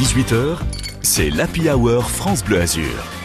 18h, c'est l'Happy Hour France Bleu Azur.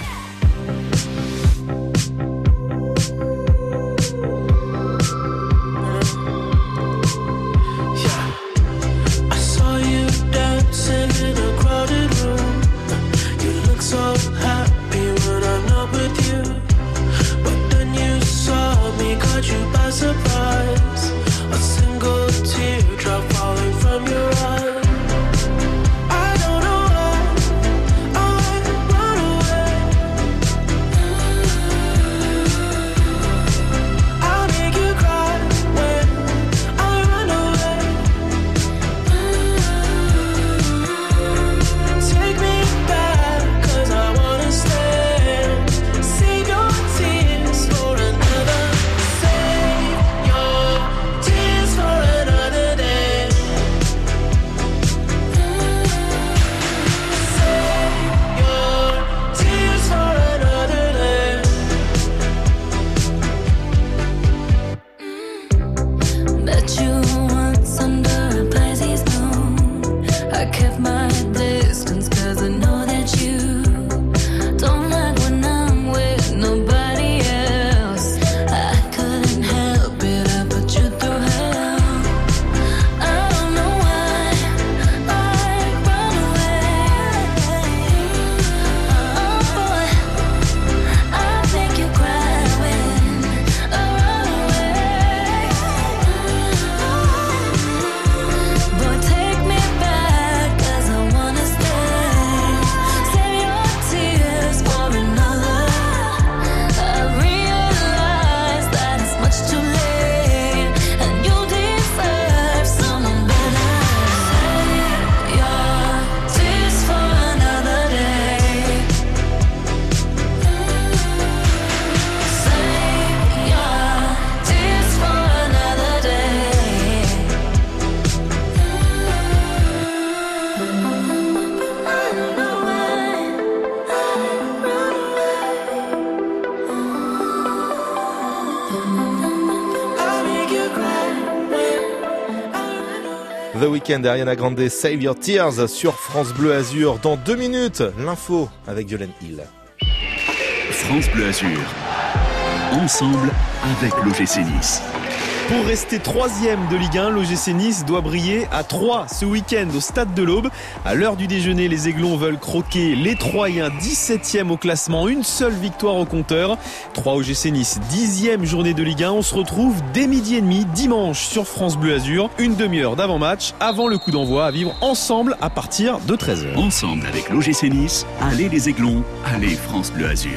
Ariana Grande, Save Your Tears sur France Bleu Azur. Dans deux minutes, l'info avec Violaine Hill. France Bleu Azur. Ensemble avec l'OGC Nice. Pour rester troisième de Ligue 1, l'OGC Nice doit briller à 3 ce week-end au Stade de l'Aube. À l'heure du déjeuner, les Aiglons veulent croquer les Troyens 17e au classement, une seule victoire au compteur. 3 OGC Nice, 10e journée de Ligue 1. On se retrouve dès midi et demi dimanche sur France Bleu Azur. Une demi-heure d'avant-match avant le coup d'envoi à vivre ensemble à partir de 13h. Ensemble avec l'OGC Nice, allez les Aiglons, allez France Bleu Azur.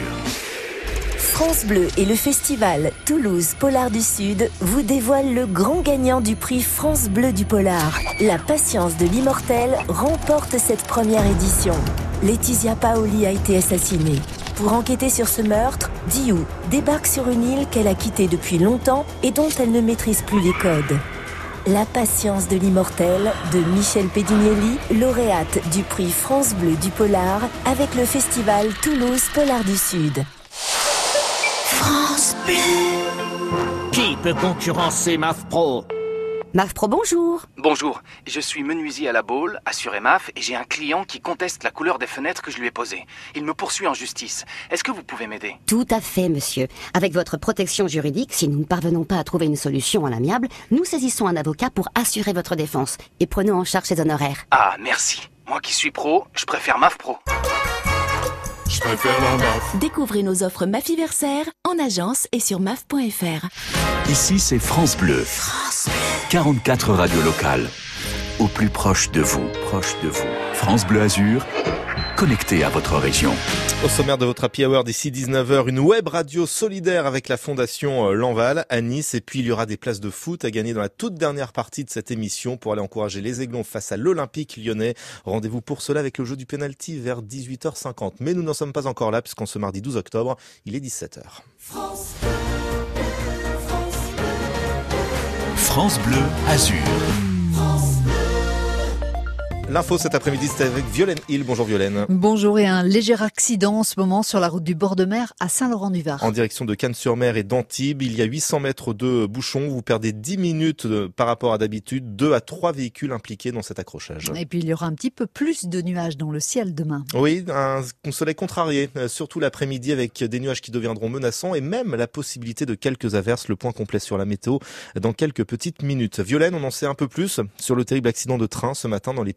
France Bleu et le festival Toulouse Polar du Sud vous dévoilent le grand gagnant du prix France Bleu du Polar. La patience de l'immortel remporte cette première édition. Laetitia Paoli a été assassinée. Pour enquêter sur ce meurtre, Diou débarque sur une île qu'elle a quittée depuis longtemps et dont elle ne maîtrise plus les codes. La patience de l'immortel de Michel Pedignelli, lauréate du prix France Bleu du Polar avec le festival Toulouse Polar du Sud. France Bleu. Qui peut concurrencer MAF Pro MAF Pro, bonjour. Bonjour, je suis menuisier à la Baule, assuré MAF, et j'ai un client qui conteste la couleur des fenêtres que je lui ai posées. Il me poursuit en justice. Est-ce que vous pouvez m'aider? Tout à fait, monsieur. Avec votre protection juridique, si nous ne parvenons pas à trouver une solution à l'amiable, nous saisissons un avocat pour assurer votre défense et prenons en charge ses honoraires. Ah, merci. Moi qui suis pro, je préfère MAF Pro. Je préfère la MAF. Découvrez nos offres Mafiversaire en agence et sur maf.fr. Ici, c'est France Bleu. 44 radios locales. Au plus proche de vous, proche de vous. France Bleu Azur, connecté à votre région. Au sommaire de votre Happy Hour d'ici 19h, une web radio solidaire avec la fondation euh, Lanval à Nice. Et puis il y aura des places de foot à gagner dans la toute dernière partie de cette émission pour aller encourager les Aiglons face à l'Olympique lyonnais. Rendez-vous pour cela avec le jeu du penalty vers 18h50. Mais nous n'en sommes pas encore là puisqu'en ce mardi 12 octobre, il est 17h. France Bleu Azur. L'info cet après-midi, c'est avec Violaine Hill. Bonjour Violaine. Bonjour et un léger accident en ce moment sur la route du bord de mer à Saint-Laurent-du-Var. En direction de Cannes-sur-Mer et d'Antibes, il y a 800 mètres de bouchon. Vous perdez 10 minutes euh, par rapport à d'habitude. Deux à trois véhicules impliqués dans cet accrochage. Et puis il y aura un petit peu plus de nuages dans le ciel demain. Oui, un soleil contrarié, euh, surtout l'après-midi avec des nuages qui deviendront menaçants et même la possibilité de quelques averses. Le point complet sur la météo dans quelques petites minutes. Violaine, on en sait un peu plus sur le terrible accident de train ce matin dans les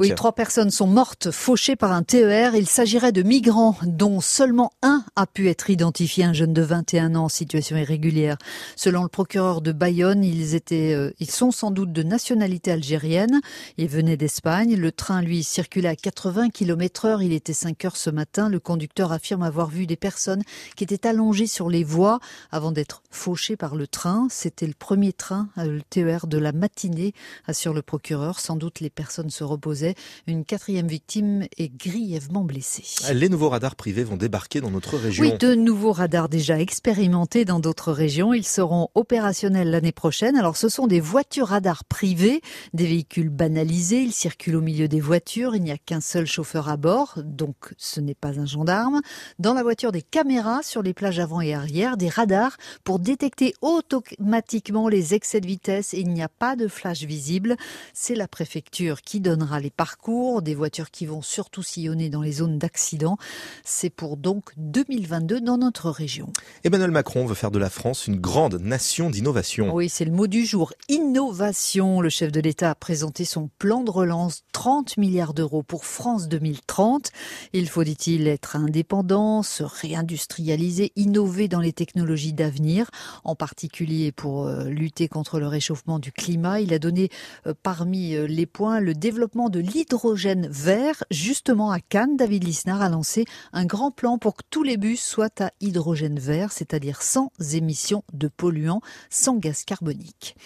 Oui, trois personnes sont mortes fauchées par un TER. Il s'agirait de migrants dont seulement un a pu être identifié, un jeune de 21 ans en situation irrégulière. Selon le procureur de Bayonne, ils étaient, euh, ils sont sans doute de nationalité algérienne. Ils venaient d'Espagne. Le train, lui, circulait à 80 km heure. Il était 5 heures ce matin. Le conducteur affirme avoir vu des personnes qui étaient allongées sur les voies avant d'être fauchées par le train. C'était le premier train, euh, le TER de la matinée, assure le procureur. Sans doute les personnes se reposaient. Une quatrième victime est grièvement blessée. Les nouveaux radars privés vont débarquer dans notre région. Oui, de nouveaux radars déjà expérimentés dans d'autres régions. Ils seront opérationnels l'année prochaine. Alors, ce sont des voitures radars privées, des véhicules banalisés. Ils circulent au milieu des voitures. Il n'y a qu'un seul chauffeur à bord, donc ce n'est pas un gendarme. Dans la voiture, des caméras sur les plages avant et arrière, des radars pour détecter automatiquement les excès de vitesse. Et il n'y a pas de flash visible. C'est la préfecture qui donnera les parcours, des voitures qui vont surtout sillonner dans les zones d'accident. C'est pour donc 2022 dans notre région. Emmanuel Macron veut faire de la France une grande nation d'innovation. Oui, c'est le mot du jour. Innovation. Le chef de l'État a présenté son plan de relance 30 milliards d'euros pour France 2030. Il faut, dit-il, être indépendant, se réindustrialiser, innover dans les technologies d'avenir, en particulier pour euh, lutter contre le réchauffement du climat. Il a donné euh, parmi euh, les points le développement de l'hydrogène vert. Justement, à Cannes, David Lisnard a lancé un grand plan pour que tous les bus soient à hydrogène vert, c'est-à-dire sans émissions de polluants, sans gaz carbonique.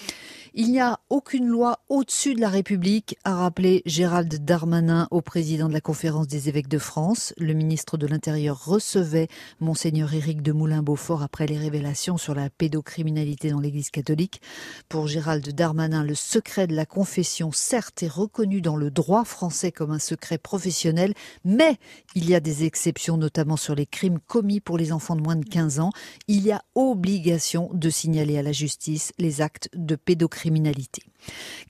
Il n'y a aucune loi au-dessus de la République, a rappelé Gérald Darmanin au président de la conférence des évêques de France. Le ministre de l'Intérieur recevait monseigneur Éric de Moulin-Beaufort après les révélations sur la pédocriminalité dans l'église catholique. Pour Gérald Darmanin, le secret de la confession, certes, est reconnu dans le droit français comme un secret professionnel, mais il y a des exceptions, notamment sur les crimes commis pour les enfants de moins de 15 ans. Il y a obligation de signaler à la justice les actes de pédocriminalité criminalité.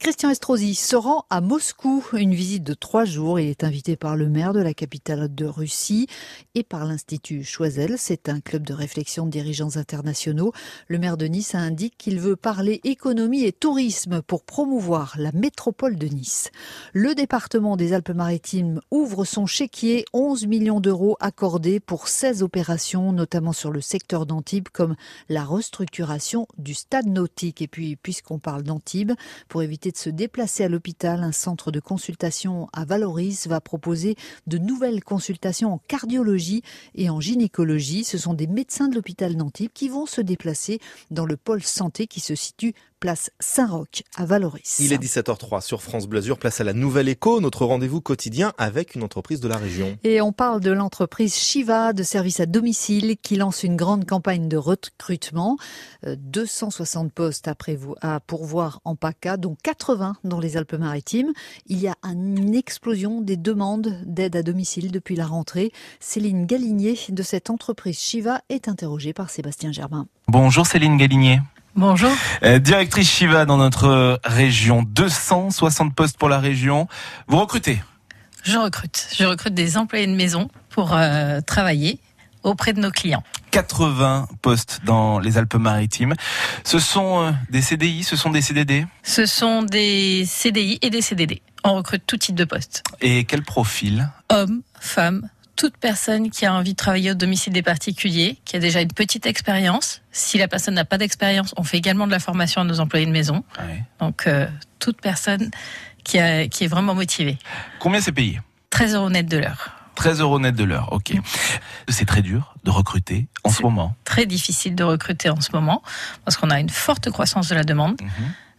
Christian Estrosi se rend à Moscou, une visite de trois jours. Il est invité par le maire de la capitale de Russie et par l'Institut Choiseul. C'est un club de réflexion de dirigeants internationaux. Le maire de Nice indique qu'il veut parler économie et tourisme pour promouvoir la métropole de Nice. Le département des Alpes-Maritimes ouvre son chéquier 11 millions d'euros accordés pour 16 opérations, notamment sur le secteur d'Antibes, comme la restructuration du stade nautique. Et puis, puisqu'on parle d'Antibes, pour éviter de se déplacer à l'hôpital, un centre de consultation à Valoris va proposer de nouvelles consultations en cardiologie et en gynécologie. Ce sont des médecins de l'hôpital d'Antibes qui vont se déplacer dans le pôle santé qui se situe place Saint-Roch à Valoris. Il est 17h03 sur France Blasure, place à la Nouvelle Écho, notre rendez-vous quotidien avec une entreprise de la région. Et on parle de l'entreprise Shiva de services à domicile qui lance une grande campagne de recrutement. Euh, 260 postes à, prévo- à pourvoir en PACA, dont 80 dans les Alpes-Maritimes. Il y a une explosion des demandes d'aide à domicile depuis la rentrée. Céline Galigné de cette entreprise Shiva est interrogée par Sébastien Germain. Bonjour Céline Galigné. Bonjour. Euh, directrice Shiva dans notre région. 260 postes pour la région. Vous recrutez Je recrute. Je recrute des employés de maison pour euh, travailler auprès de nos clients. 80 postes dans les Alpes-Maritimes. Ce sont euh, des CDI, ce sont des CDD Ce sont des CDI et des CDD. On recrute tout type de postes. Et quel profil Hommes, femmes, toute personne qui a envie de travailler au domicile des particuliers, qui a déjà une petite expérience. Si la personne n'a pas d'expérience, on fait également de la formation à nos employés de maison. Donc euh, toute personne qui, a- qui est vraiment motivée. Combien c'est payé? 13 euros net de l'heure. 13 euros net de l'heure, ok. C'est très dur de recruter en ce moment. très difficile de recruter en ce moment parce qu'on a une forte croissance de la demande.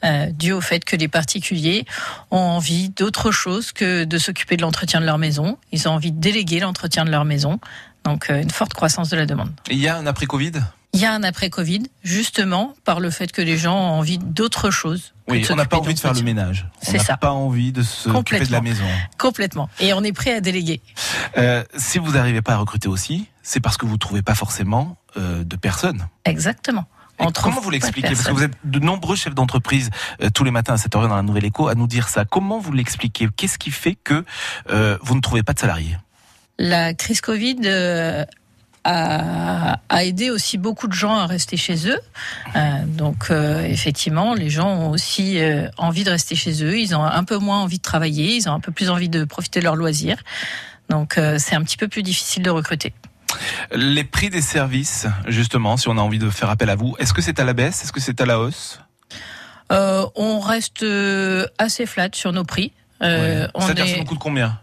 Euh, dû au fait que les particuliers ont envie d'autre chose que de s'occuper de l'entretien de leur maison. Ils ont envie de déléguer l'entretien de leur maison. Donc euh, une forte croissance de la demande. Il y a un après-Covid? Il y a un après-Covid, justement par le fait que les gens ont envie d'autre chose. Oui, on n'a pas envie de faire le ménage. On C'est n'a ça. pas envie de s'occuper de la maison. Complètement. Et on est prêt à déléguer. Euh, si vous n'arrivez pas à recruter aussi, c'est parce que vous ne trouvez pas forcément euh, de personnes. Exactement. Comment vous l'expliquez Parce que vous êtes de nombreux chefs d'entreprise euh, tous les matins à cette heure dans la Nouvelle Écho à nous dire ça. Comment vous l'expliquez Qu'est-ce qui fait que euh, vous ne trouvez pas de salariés La crise Covid euh, a, a aidé aussi beaucoup de gens à rester chez eux. Donc effectivement, les gens ont aussi envie de rester chez eux. Ils ont un peu moins envie de travailler. Ils ont un peu plus envie de profiter de leurs loisirs. Donc c'est un petit peu plus difficile de recruter. Les prix des services, justement, si on a envie de faire appel à vous, est-ce que c'est à la baisse? Est-ce que c'est à la hausse? Euh, on reste euh, assez flat sur nos prix. Euh, C'est-à-dire, est- ça nous coûte combien?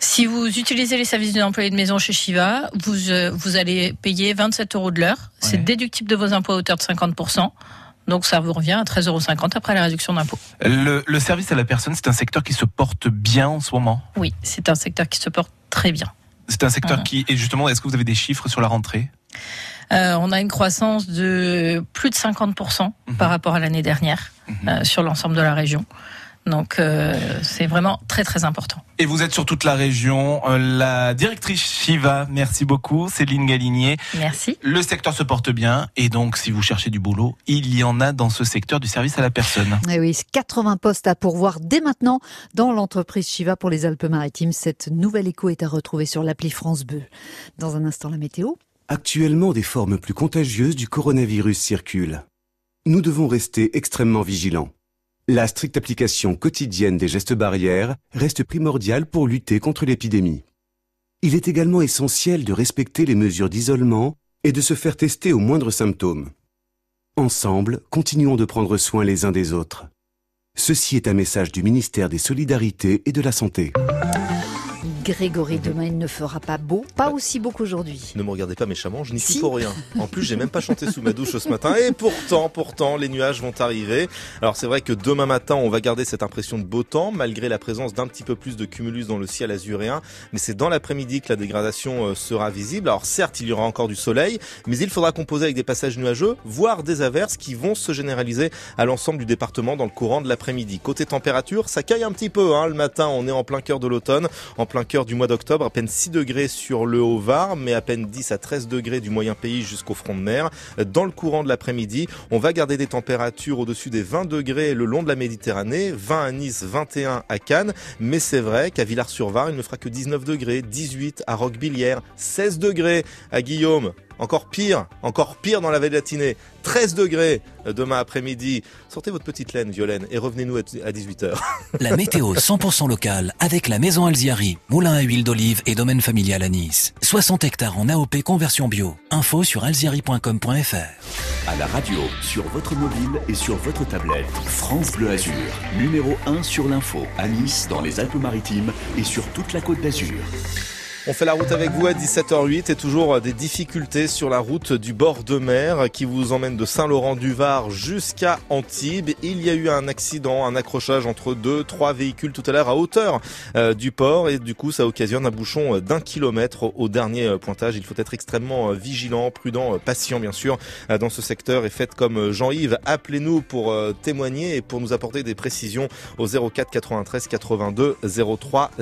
Si vous utilisez les services d'un employé de maison chez Shiva, vous, euh, vous allez payer 27 euros de l'heure. C'est déductible de vos impôts à hauteur de 50%. Donc ça vous revient à 13,50 euros après la réduction d'impôts. le, le service à la personne, c'est un secteur qui se porte bien en ce moment? Oui, c'est un secteur qui se porte très bien. C'est un secteur Mhm. qui... Et justement, est-ce que vous avez des chiffres sur la rentrée? Euh, on a une croissance de plus de 50% par rapport à l'année dernière euh, sur l'ensemble de la région. Donc euh, c'est vraiment très très important. Et vous êtes sur toute la région. Euh, La directrice Shiva, merci beaucoup, Céline Galigné. Merci. Le secteur se porte bien et donc si vous cherchez du boulot, il y en a dans ce secteur du service à la personne. Eh oui, 80 postes à pourvoir dès maintenant dans l'entreprise Shiva pour les Alpes-Maritimes. Cette nouvelle écho est à retrouver sur l'appli France Bleu. Dans un instant, la météo. Actuellement, des formes plus contagieuses du coronavirus circulent. Nous devons rester extrêmement vigilants. La stricte application quotidienne des gestes barrières reste primordiale pour lutter contre l'épidémie. Il est également essentiel de respecter les mesures d'isolement et de se faire tester aux moindres symptômes. Ensemble, continuons de prendre soin les uns des autres. Ceci est un message du ministère des Solidarités et de la Santé. Grégory, demain, il ne fera pas beau, pas aussi beau qu'aujourd'hui. Ne me regardez pas méchamment, je n'y suis Si. pour rien. En plus, j'ai même pas chanté sous ma douche ce matin. Et pourtant, pourtant, les nuages vont arriver. Alors c'est vrai que demain matin, on va garder cette impression de beau temps, malgré la présence d'un petit peu plus de cumulus dans le ciel azuréen. Mais c'est dans l'après-midi que la dégradation euh, sera visible. Alors certes, il y aura encore du soleil, mais il faudra composer avec des passages nuageux, voire des averses qui vont se généraliser à l'ensemble du département dans le courant de l'après-midi. Côté température, ça caille un petit peu. Hein. Le matin, on est en plein cœur de l'automne, en plein cœur cœur du mois d'octobre, à peine 6 degrés sur le Haut-Var, mais à peine 10 à 13 degrés du moyen pays jusqu'au front de mer. Dans le courant de l'après-midi, on va garder des températures au-dessus des 20 degrés le long de la Méditerranée, 20 à Nice, 21 à Cannes, mais c'est vrai qu'à Villars-sur-Var, il ne fera que 19 degrés, 18 à Roquebillière, 16 degrés à Guillaume, encore pire, encore pire dans la vallée latinée. 13 degrés euh, demain après-midi. Sortez votre petite laine, Violaine, et revenez-nous à 18h. La météo 100% locale avec la maison Alziari, moulin à huile d'olive et domaine familial à Nice. 60 hectares en AOP conversion bio. Info sur alziari.com.fr. À la radio, sur votre mobile et sur votre tablette, France Bleu Azur, numéro 1 sur l'info, à Nice, dans les Alpes-Maritimes et sur toute la côte d'Azur. On fait la route avec vous à 17h08 et toujours des difficultés sur la route du bord de mer qui vous emmène de Saint-Laurent-du-Var jusqu'à Antibes. Il y a eu un accident, un accrochage entre deux, trois véhicules tout à l'heure à hauteur euh, du port et du coup ça occasionne un bouchon d'un kilomètre au dernier euh, pointage. Il faut être extrêmement euh, vigilant, prudent, patient bien sûr dans ce secteur et faites comme Jean-Yves. Appelez-nous pour témoigner et pour nous apporter des précisions au 04 93 82 03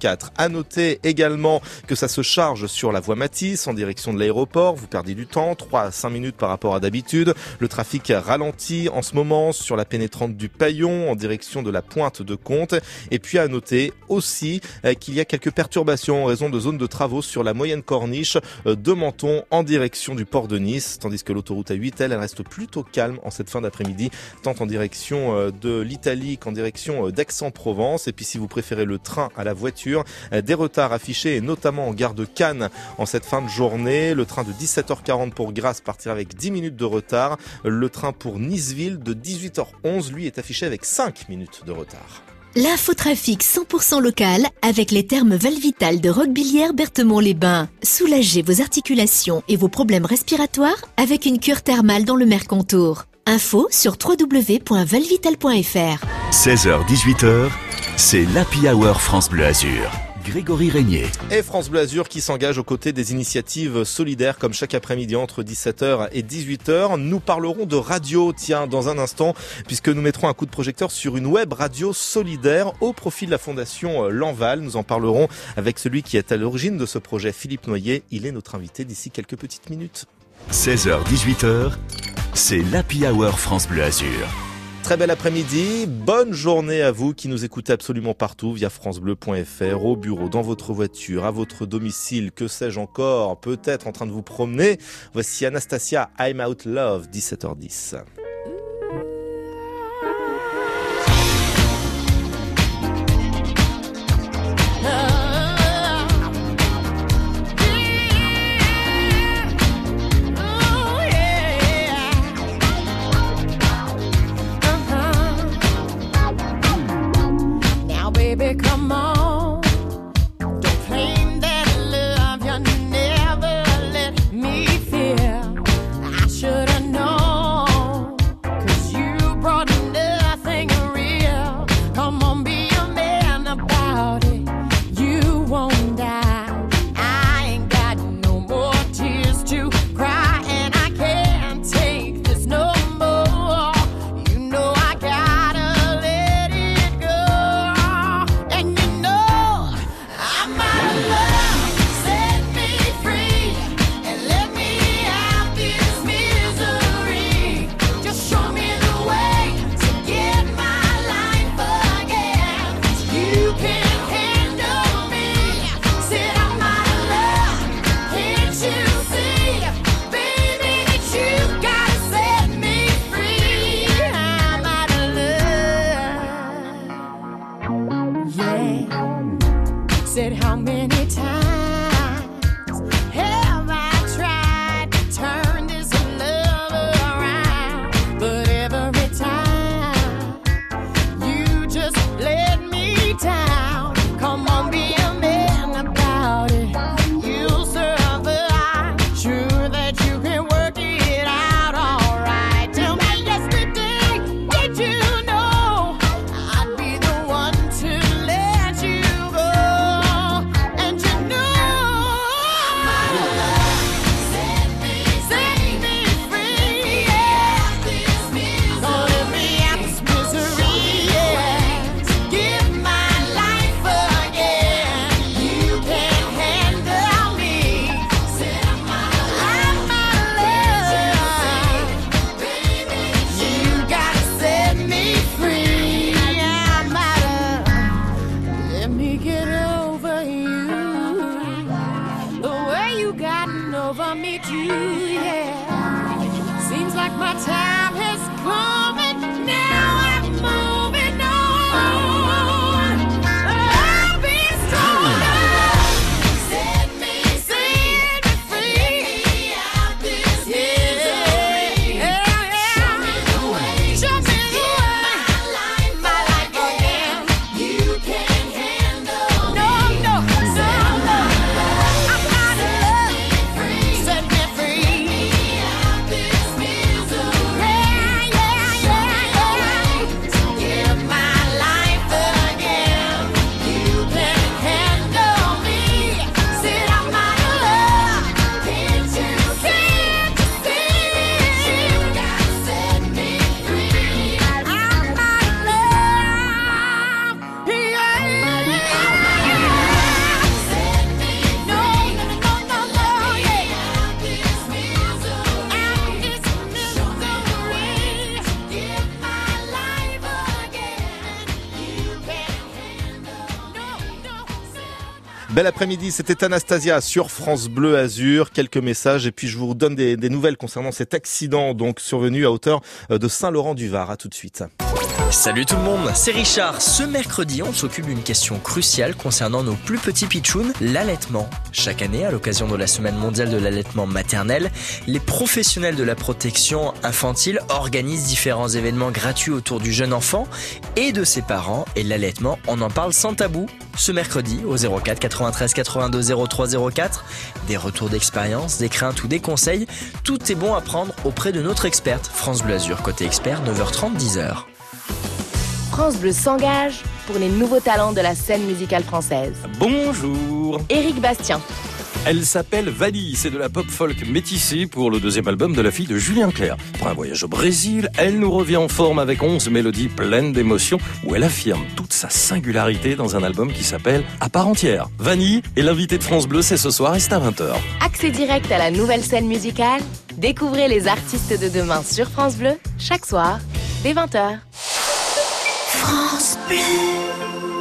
04. À noter également que ça se charge sur la voie Matisse en direction de l'aéroport. Vous perdez du temps, 3 à 5 minutes par rapport à d'habitude. Le trafic ralentit en ce moment sur la pénétrante du Paillon en direction de la pointe de Comte. Et puis à noter aussi euh, qu'il y a quelques perturbations en raison de zones de travaux sur la moyenne corniche euh, de Menton en direction du port de Nice, tandis que l'autoroute A8, elle, elle reste plutôt calme en cette fin d'après-midi, tant en direction euh, de l'Italie qu'en direction d'Aix-en-Provence. Et puis si vous préférez le train à la voiture, des retards affichés et notamment en gare de Cannes en cette fin de journée. Le train de 17h40 pour Grasse partira avec 10 minutes de retard. Le train pour Niceville de 18h11, lui, est affiché avec 5 minutes de retard. L'infotrafic 100% local avec les termes Valvital de Roquebillière Berthemont-les-Bains. Soulagez vos articulations et vos problèmes respiratoires avec une cure thermale dans le Mercontour. Info sur www.valvital.fr. 16h-18h, c'est l'Happy Hour France Bleu Azur. Grégory Régnier. Et France Bleu Azur qui s'engage aux côtés des initiatives solidaires comme chaque après-midi entre 17h et 18h. Nous parlerons de radio, tiens, dans un instant, puisque nous mettrons un coup de projecteur sur une web radio solidaire au profit de la fondation euh, Lanval. Nous en parlerons avec celui qui est à l'origine de ce projet, Philippe Noyer. Il est notre invité d'ici quelques petites minutes. 16h-18h, c'est l'Happy Hour France Bleu Azur. Très bel après-midi, bonne journée à vous qui nous écoutez absolument partout via francebleu.fr, au bureau, dans votre voiture, à votre domicile, que sais-je encore, peut-être en train de vous promener. Voici Anastasia, I'm Out Love, 17h10. Après-midi, c'était Anastasia sur France Bleu Azur. Quelques messages et puis je vous donne des, des nouvelles concernant cet accident donc survenu à hauteur euh, de Saint-Laurent-du-Var. À tout de suite. Salut tout le monde, c'est Richard. Ce mercredi, on s'occupe d'une question cruciale concernant nos plus petits pitchouns, l'allaitement. Chaque année, à l'occasion de la semaine mondiale de l'allaitement maternel, les professionnels de la protection infantile organisent différents événements gratuits autour du jeune enfant et de ses parents. Et l'allaitement, on en parle sans tabou. Ce mercredi, au 04 93 82 03 04, des retours d'expérience, des craintes ou des conseils, tout est bon à prendre auprès de notre experte. France Bleu Azur, côté expert, 9h30, 10h. France Bleu s'engage pour les nouveaux talents de la scène musicale française. Bonjour Éric Bastien, Elle s'appelle Vali, c'est de la pop folk métissée pour le deuxième album de la fille de Julien Clerc. Pour un voyage au Brésil, elle nous revient en forme avec 11 mélodies pleines d'émotions où elle affirme toute sa singularité dans un album qui s'appelle À part entière. Vanille est l'invité de France Bleu, c'est ce soir et c'est à 20h. accès direct à la nouvelle scène musicale. Découvrez les artistes de demain sur France Bleu chaque soir dès 20h.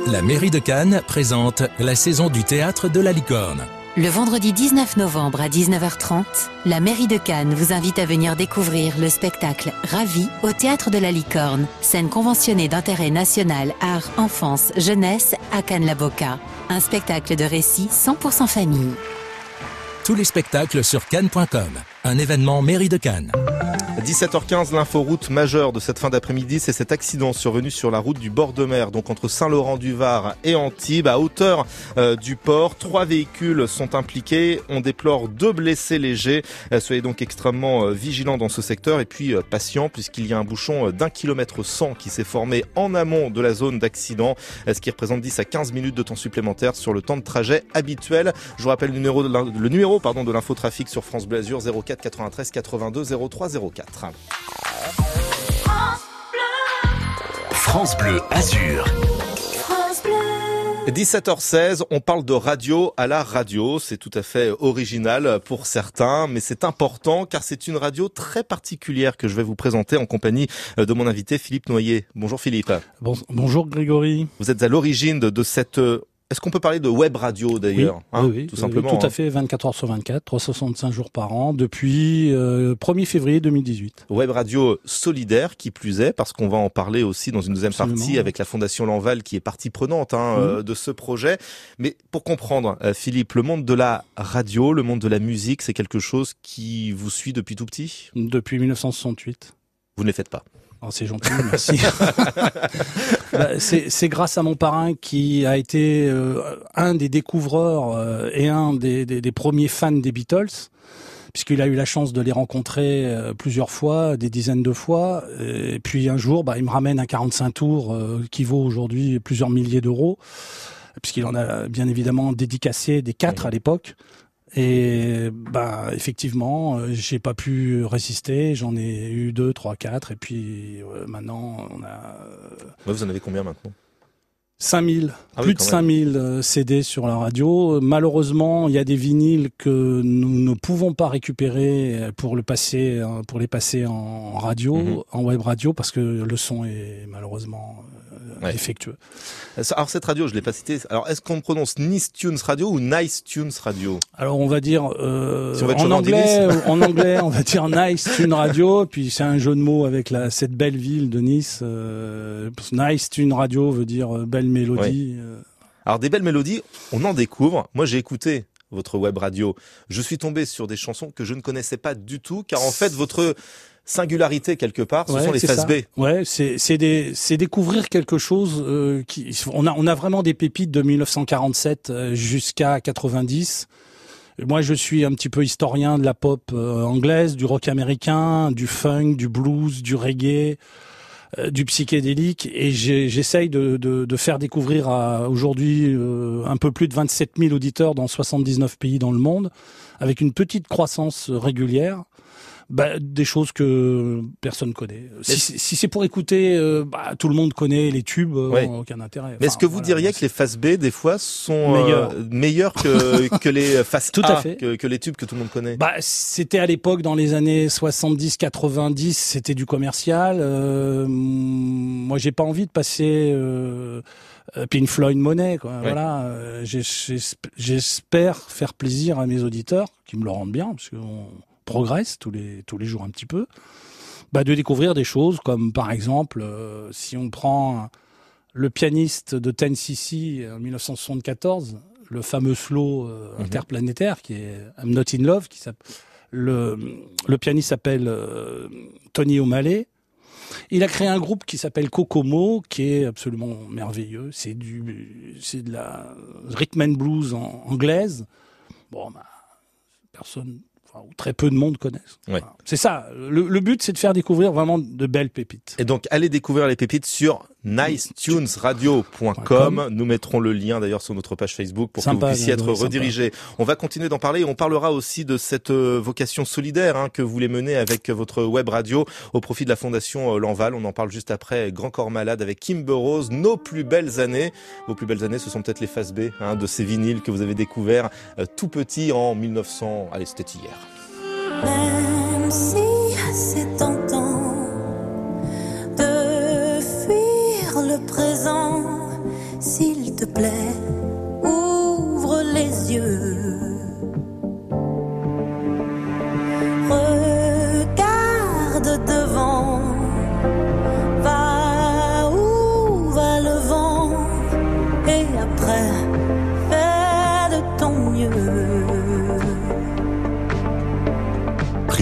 La mairie de Cannes présente la saison du théâtre de la licorne. Le vendredi 19 novembre à 19h30, la mairie de Cannes vous invite à venir découvrir le spectacle Ravi au théâtre de la Licorne, scène conventionnée d'intérêt national art, enfance, jeunesse à Cannes-la-Boca. Un spectacle de récit 100% famille. Tous les spectacles sur cannes.com. Un événement mairie de Cannes. 17h15, l'inforoute majeure de cette fin d'après-midi, c'est cet accident survenu sur la route du bord de mer, donc entre Saint-Laurent-du-Var et Antibes, à hauteur euh, du port. Trois véhicules sont impliqués. On déplore deux blessés légers. Euh, soyez donc extrêmement euh, vigilants dans ce secteur et puis euh, patient puisqu'il y a un bouchon d'un kilomètre 100 qui s'est formé en amont de la zone d'accident, ce qui représente 10 à 15 minutes de temps supplémentaire sur le temps de trajet habituel. Je vous rappelle le numéro de l'infotrafic sur France Bleu Azur 04 93 82 03 04. France Bleu Azur. 17h16, on parle de radio à la radio. C'est tout à fait original pour certains, mais c'est important car c'est une radio très particulière que je vais vous présenter en compagnie de mon invité Philippe Noyer. Bonjour Philippe. bonjour Grégory. Vous êtes à l'origine de, de cette... euh, Est-ce qu'on peut parler de web radio d'ailleurs hein, oui, oui, Tout simplement. tout à hein. fait, 24 heures sur 24, 365 jours par an, depuis euh, 1er février 2018. Web radio solidaire qui plus est, parce qu'on va en parler aussi dans une deuxième Absolument. partie avec la Fondation Lanval qui est partie prenante hein, Mhm. euh, de ce projet. Mais pour comprendre, euh, Philippe, le monde de la radio, le monde de la musique, c'est quelque chose qui vous suit depuis tout petit? Depuis 1968. Vous ne les faites pas? Oh, c'est gentil, merci. Bah, c'est grâce à mon parrain qui a été euh, un des découvreurs euh, et un des, des- des premiers fans des Beatles, puisqu'il a eu la chance de les rencontrer euh, plusieurs fois, des dizaines de fois. Et puis un jour, bah, il me ramène un 45 tours qui vaut aujourd'hui plusieurs milliers d'euros, puisqu'il en a bien évidemment dédicacé des quatre à l'époque. Et bah effectivement, euh, j'ai pas pu résister. J'en ai eu deux, trois, quatre, et puis euh, maintenant on a. Ouais, Vous en avez combien maintenant? 5000, Ah oui, plus de quand même. 5000 euh, CD sur la radio. Euh, Malheureusement, il y a des vinyles que nous ne pouvons pas récupérer euh, pour le passer, euh, pour les passer en radio, Mhm. en web radio, parce que le son est malheureusement euh, Ouais. défectueux. Alors cette radio, je l'ai pas citée. Alors est-ce qu'on prononce Nice Tunes Radio ou Nice Tunes Radio? Alors on va dire euh, Si on en anglais, en anglais, on va dire Nice Tune Radio, puis c'est un jeu de mots avec la cette belle ville de Nice. euh, nice Tune Radio veut dire euh, belle mélodie. euh. Alors des belles mélodies, on en découvre. Moi j'ai écouté votre web radio. Je suis tombé sur des chansons que je ne connaissais pas du tout, car en fait votre singularité quelque part, ce Ouais, sont les faces. B. Ouais, c'est c'est découvrir quelque chose euh, qui on a on a vraiment des pépites de 1947 euh, jusqu'à 90. Et Moi, je suis un petit peu historien de la pop euh, anglaise, du rock américain, du funk, du blues, du reggae, du psychédélique, et j'essaye de, de, de faire découvrir à aujourd'hui euh, un peu plus de 27 000 auditeurs dans 79 pays dans le monde, avec une petite croissance euh, régulière. Bah, des choses que personne connaît. Si, si- c'est pour écouter, euh, bah, tout le monde connaît les tubes, euh, aucun intérêt. Mais est-ce que vous voilà. diriez que les faces B des fois sont euh, Meilleures. que, que les faces Tout A, fait. Que, que les tubes que tout le monde connaît? Bah, c'était à l'époque dans les années 70-90, c'était du commercial. Euh, moi, j'ai pas envie de passer Pink Floyd Monet. Quoi. Voilà, euh, j'espère faire plaisir à mes auditeurs, qui me le rendent bien, parce qu'on progresse tous les tous les jours un petit peu. Bah, de découvrir des choses comme par exemple, euh, si on prend le pianiste de Ten cc en 1974, le fameux slow euh, Mhm. interplanétaire qui est I'm Not in Love, qui le, le pianiste s'appelle euh, Tony O'Malley. Il a créé un groupe qui s'appelle Kokomo, qui est absolument merveilleux. C'est du, c'est de la rhythm and blues en, anglaise. Bon, bah, personne, ou très peu de monde connaissent. Ouais. C'est ça. Le, le but, c'est de faire découvrir vraiment de belles pépites. Et donc, allez découvrir les pépites sur nicetunesradio.com. Nous mettrons le lien d'ailleurs sur notre page Facebook pour que vous puissiez être redirigé. On va continuer d'en parler et on parlera aussi de cette euh, vocation solidaire hein, que vous voulez mener avec votre web radio au profit de la fondation euh, L'Enval. On en parle juste après Grand Corps Malade avec Kim Burrows. Nos plus belles années. Vos plus belles années, ce sont peut-être les faces B hein, de ces vinyles que vous avez découverts euh, tout petit en 1900. Allez, c'était hier. Même si c'est tentant les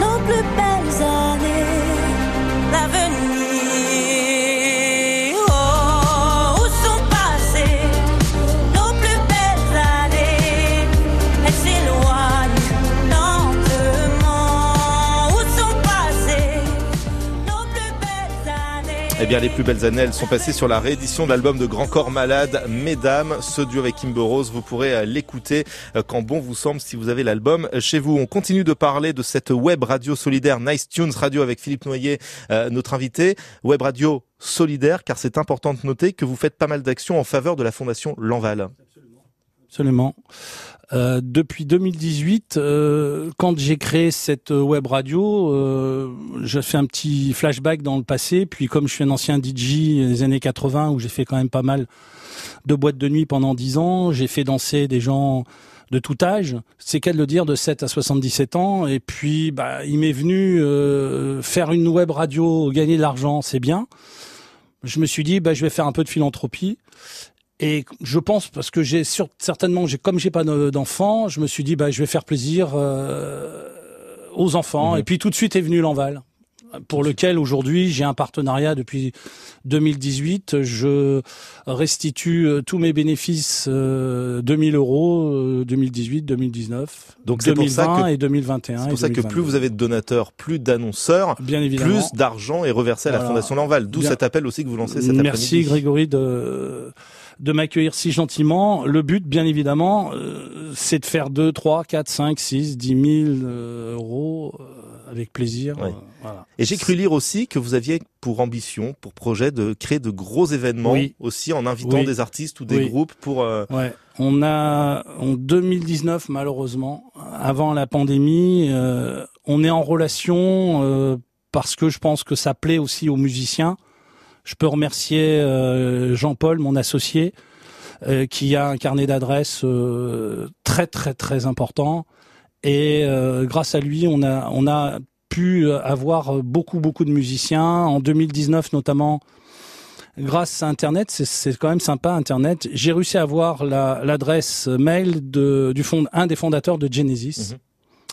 nos plus belles années. Bien, les plus belles années, elles sont passées sur la réédition de l'album de Grand Corps Malade, Mesdames. Ce duo avec Kimber Rose, vous pourrez euh, l'écouter euh, quand bon vous semble si vous avez l'album euh, chez vous. On continue de parler de cette web radio solidaire Nice Tunes Radio avec Philippe Noyer, notre invité. Web radio solidaire, car c'est important de noter que vous faites pas mal d'actions en faveur de la Fondation Lanval. Absolument. Euh, depuis 2018, euh, quand j'ai créé cette web radio, euh, j'ai fait un petit flashback dans le passé. Puis comme je suis un ancien DJ des années 80, où j'ai fait quand même pas mal de boîtes de nuit pendant 10 ans, j'ai fait danser des gens de tout âge, c'est qu'à le dire, de 7 à 77 ans. Et puis, bah, il m'est venu faire une web radio, gagner de l'argent, c'est bien. Je me suis dit, bah, je vais faire un peu de philanthropie. Et je pense parce que j'ai certainement, j'ai comme j'ai pas de- d'enfants, je me suis dit bah je vais faire plaisir euh, aux enfants. Mhm. Et puis tout de suite est venu l'Enval, pour lequel aujourd'hui j'ai un partenariat depuis 2018. Je restitue euh, tous mes bénéfices euh, 2000 euros euh, 2018, 2019, Donc c'est pour 2020 ça que et 2021. C'est pour ça que 2022. plus vous avez de donateurs, plus d'annonceurs, Bien évidemment. plus d'argent est reversé à la Voilà. Fondation Lanval. D'où cet appel aussi que vous lancez cet Merci après-midi. Grégory de de m'accueillir si gentiment. Le but, bien évidemment, euh, c'est de faire 2, 3, 4, 5, 6, 10 000 euh, euros euh, avec plaisir. Ouais. euh, voilà. Et j'ai cru lire aussi que vous aviez pour ambition, pour projet de créer de gros événements Oui. aussi en invitant Oui. des artistes ou des Oui. groupes pour. euh, Ouais, on a en 2019 malheureusement, avant la pandémie, euh, on est en relation euh, parce que je pense que ça plaît aussi aux musiciens. Je peux remercier euh, Jean-Paul, mon associé, euh, qui a un carnet d'adresses euh, très très très important. Et grâce à lui, on a on a pu avoir beaucoup beaucoup de musiciens en 2019 notamment grâce à Internet, c'est- quand même sympa Internet. J'ai réussi à avoir la- l'adresse mail de, du fond, un des fondateurs de Genesis,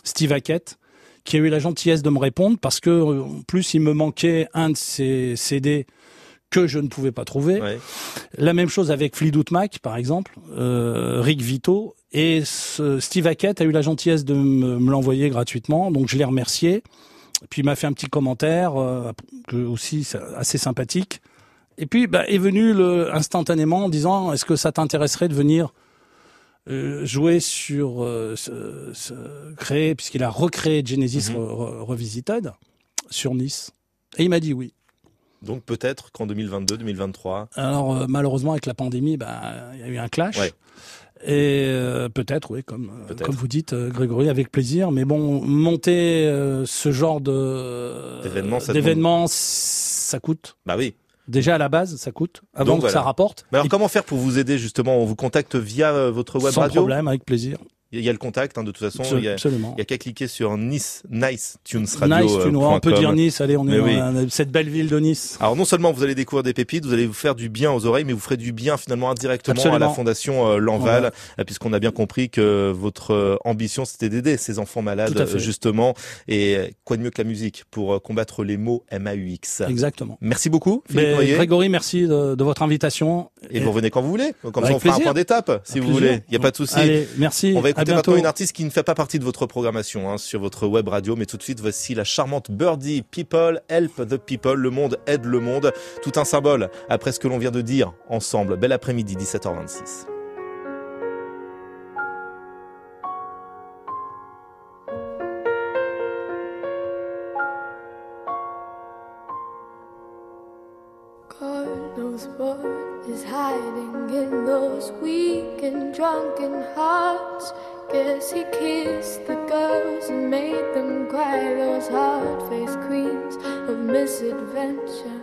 Steve Hackett, qui a eu la gentillesse de me répondre parce que en plus il me manquait un de ses CD que je ne pouvais pas trouver. La même chose avec Fleetwood Mac, par exemple, euh, Rick Vito. Et ce- Steve Hackett a eu la gentillesse de me, me l'envoyer gratuitement, donc je l'ai remercié. Puis il m'a fait un petit commentaire, euh, que aussi assez sympathique. Et puis bah, est venu le, instantanément en disant est-ce que ça t'intéresserait de venir euh, jouer sur ce, ce- créer puisqu'il a recréé Genesis Mhm. Re- Revisited sur Nice. Et il m'a dit oui. Donc peut-être qu'en 2022, 2023. Alors euh, malheureusement avec la pandémie, bah, il y a eu un clash. Ouais. Et euh, peut-être, oui, comme euh, comme vous dites, Grégory, avec plaisir. Mais bon, monter euh, ce genre de D'événements, ça coûte. Bah oui. Déjà à la base, ça coûte. Avant Donc, que ça rapporte. Mais alors comment faire pour vous aider justement? On vous contacte via votre web Sans radio? problème, avec plaisir. Il y a le contact, hein, de toute façon. Absol- il y a, absolument. Il y a qu'à cliquer sur Nice, Nice Tunes Radio. Nice, tu euh, on peut dire Nice. Allez, on est dans oui. cette belle ville de Nice. Alors non seulement vous allez découvrir des pépites, vous allez vous faire du bien aux oreilles, mais vous ferez du bien finalement indirectement à la fondation euh, Lanval, Voilà. euh, puisqu'on a bien compris que votre ambition c'était d'aider ces enfants malades justement. Et quoi de mieux que la musique pour combattre les mots MAUX. Exactement. Merci beaucoup, Philippe. Grégory, merci de, de votre invitation. Et vous revenez quand vous voulez. Comme ça, on fera un plaisir. point d'étape, si Avec vous plaisir. voulez. Il n'y a pas de souci. Allez, merci. On va À écouter maintenant une artiste qui ne fait pas partie de votre programmation hein, sur votre web radio, mais tout de suite, voici la charmante Birdie People Help the People. Le monde aide le monde. Tout un symbole après ce que l'on vient de dire ensemble. Bel après-midi, 17h26. God knows what is hiding in those weak and drunken hearts. Guess he kissed the girls and made them cry, those hard faced queens of misadventure.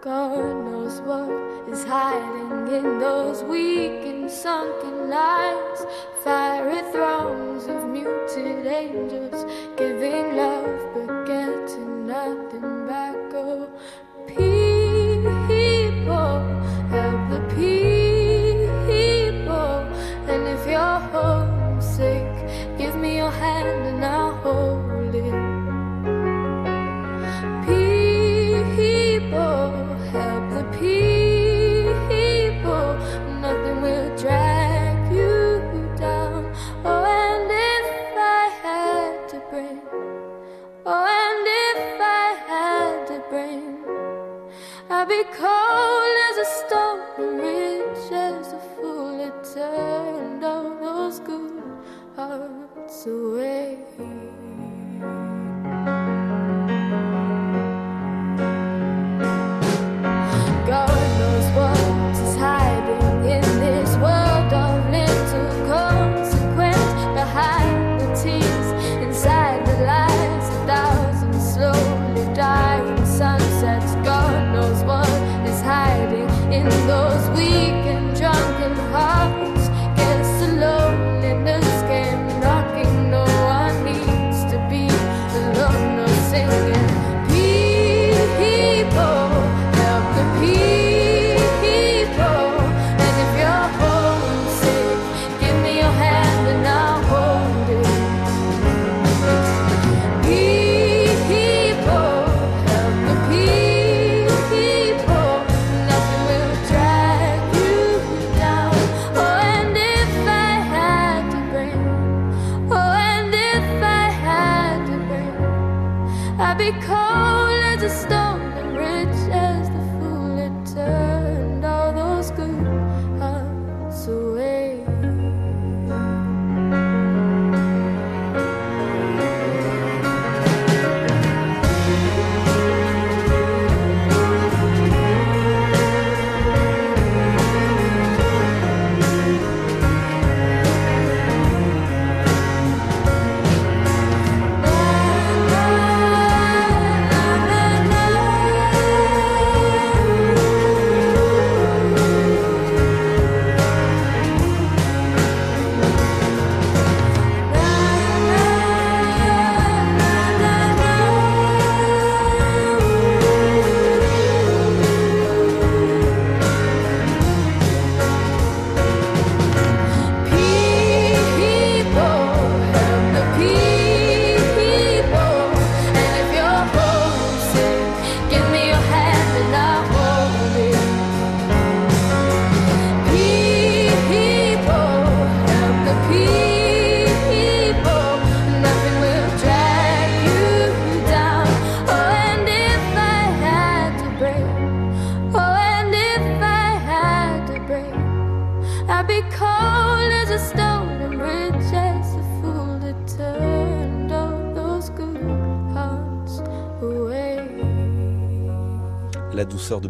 God knows what is hiding in those weak and sunken eyes. Fiery thrones of muted angels giving love but getting nothing back. Oh, people. And if you're homesick, give me your hand and I'll hold it. People, help the people. Nothing will drag you down. Oh, and if I had to bring, oh, and if I had to bring, I'd be cold as a stone rich as a fool it turned all those good hearts away. Those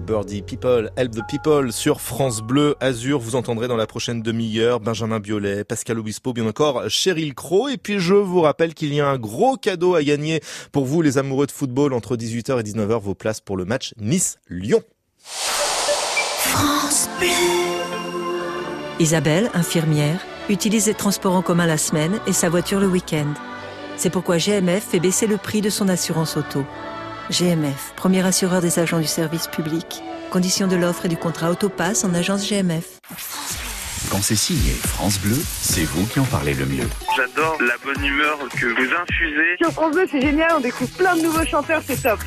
Birdie, People, Help the People sur France Bleu Azur. Vous entendrez dans la prochaine demi-heure Benjamin Biolay, Pascal Obispo, bien encore Cheryl Crow. Et puis je vous rappelle qu'il y a un gros cadeau à gagner pour vous les amoureux de football entre 18h et 19h, vos places pour le match Nice-Lyon. France Bleu. Isabelle, infirmière, utilise les transports en commun la semaine et sa voiture le week-end. C'est pourquoi GMF fait baisser le prix de son assurance auto. GMF, premier assureur des agents du service public. Conditions de l'offre et du contrat Autopass en agence GMF. Quand c'est signé France Bleu, c'est vous qui en parlez le mieux. J'adore la bonne humeur que vous infusez. Sur France Bleu, c'est génial, on découvre plein de nouveaux chanteurs, c'est top.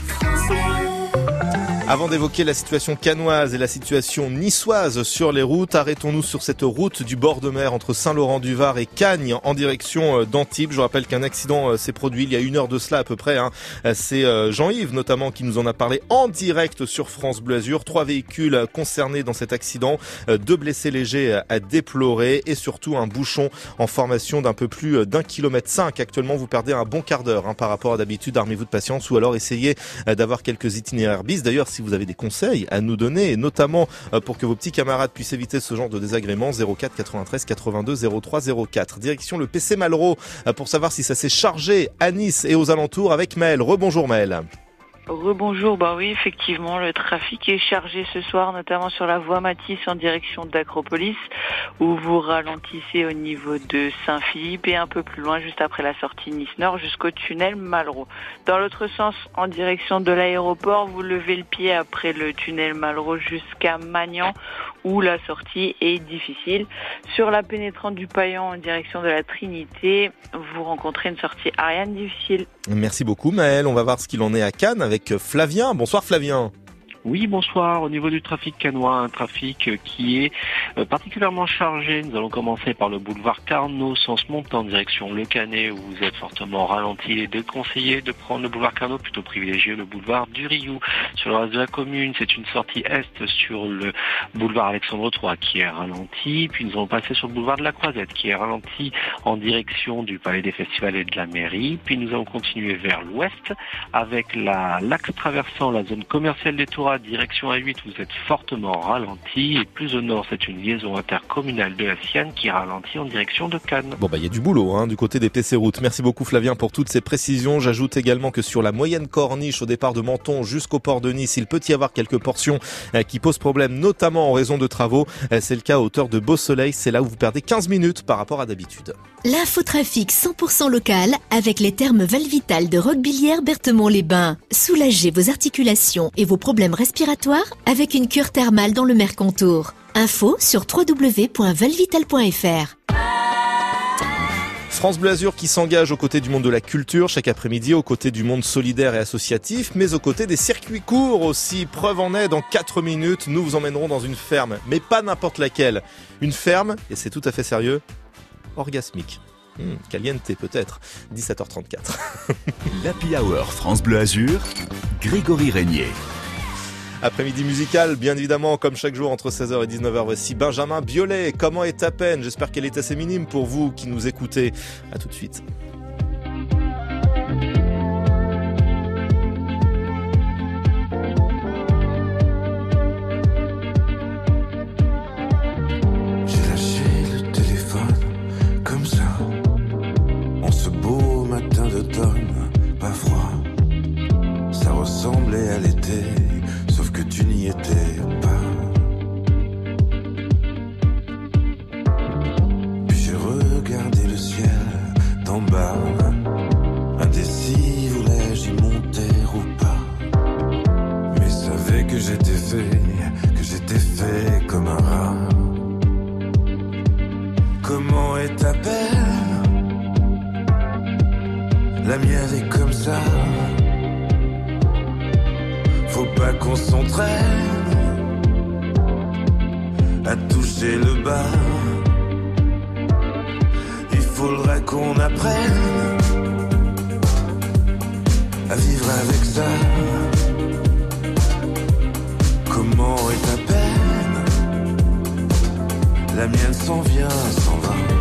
Avant d'évoquer la situation canoise et la situation niçoise sur les routes, arrêtons-nous sur cette route du bord de mer entre Saint-Laurent-du-Var et Cagnes en direction euh, d'Antibes. Je rappelle qu'un accident euh, s'est produit il y a une heure de cela à peu près. hein. Euh, C'est Jean-Yves notamment qui nous en a parlé en direct sur France Bleu Azur. Trois véhicules concernés dans cet accident, deux blessés légers à déplorer et surtout un bouchon en formation d'un peu plus d'un kilomètre cinq. Actuellement, vous perdez un bon quart d'heure hein, par rapport à d'habitude. Armez-vous de patience ou alors essayez d'avoir quelques itinéraires bis. D'ailleurs, vous avez des conseils à nous donner, et notamment euh, pour que vos petits camarades puissent éviter ce genre de désagréments, 04 93 82 03 04. Direction le PC Malraux euh, pour savoir si ça s'est chargé à Nice et aux alentours avec Maël. Rebonjour Maël. Rebonjour, bah oui, effectivement, le trafic est chargé ce soir, notamment sur la voie Matisse en direction d'Acropolis, où vous ralentissez au niveau de Saint-Philippe et un peu plus loin, juste après la sortie Nice-Nord, jusqu'au tunnel Malraux. Dans l'autre sens, en direction de l'aéroport, vous levez le pied après le tunnel Malraux jusqu'à Magnan, où la sortie est difficile. Sur la pénétrante du Paillan en direction de la Trinité, vous rencontrez une sortie Ariane difficile. Merci beaucoup Maël. On va voir ce qu'il en est à Cannes avec Flavien. Bonsoir Flavien. Oui, bonsoir. Au niveau du trafic canois, un trafic euh, qui est euh, particulièrement chargé. Nous allons commencer par le boulevard Carnot, sens montant en direction Le Canet, où vous êtes fortement ralenti. Il est déconseillé de prendre le boulevard Carnot, plutôt privilégié le boulevard du Rioux. Sur le reste de la commune, c'est une sortie est sur le boulevard Alexandre III qui est ralenti. Puis nous allons passer sur le boulevard de la Croisette qui est ralenti en direction du Palais des Festivals et de la mairie. Puis nous allons continuer vers l'ouest avec la l'axe traversant la zone commerciale des Touras direction A8, vous êtes fortement ralenti. Et plus au nord, c'est une liaison intercommunale de la Sienne qui ralentit en direction de Cannes. Bon bah il y a du boulot hein, du côté des PC routes. Merci beaucoup Flavien pour toutes ces précisions. J'ajoute également que sur la moyenne corniche au départ de Menton jusqu'au port de Nice, il peut y avoir quelques portions euh, qui posent problème, notamment en raison de travaux. Euh, C'est le cas à hauteur de Beau Soleil. C'est là où vous perdez 15 minutes par rapport à d'habitude. L'infotrafic 100% local avec les termes Valvital de Roquebillière Berthemont-les-Bains. Soulagez vos articulations et vos problèmes respiratoires avec une cure thermale dans le Mercontour. Info sur www.valvital.fr. France Bleu Azur qui s'engage aux côtés du monde de la culture chaque après-midi, aux côtés du monde solidaire et associatif, mais aux côtés des circuits courts aussi. Preuve en est, dans 4 minutes, nous vous emmènerons dans une ferme, mais pas n'importe laquelle. Une ferme, et c'est tout à fait sérieux, orgasmique. Hmm, caliente peut-être. 17h34. L'Happy Hour France Bleu Azur, Grégory Régnier. Après-midi musical, bien évidemment, comme chaque jour entre 16h et 19h. Voici Benjamin Biolay. Comment est ta peine? J'espère qu'elle est assez minime pour vous qui nous écoutez. À tout de suite. J'ai lâché le téléphone comme ça. En ce beau matin d'automne, pas froid. Ça ressemblait à l'été, pas. Puis j'ai regardé le ciel d'en bas. Indécis, voulais-je y monter ou pas? Mais savais que j'étais fait, que j'étais fait comme un rat. Comment est ta peine? La mienne est comme ça. Faut pas qu'on s'entraîne à toucher le bas. Il faudrait qu'on apprenne à vivre avec ça. Comment est ta peine? La mienne s'en vient, s'en va.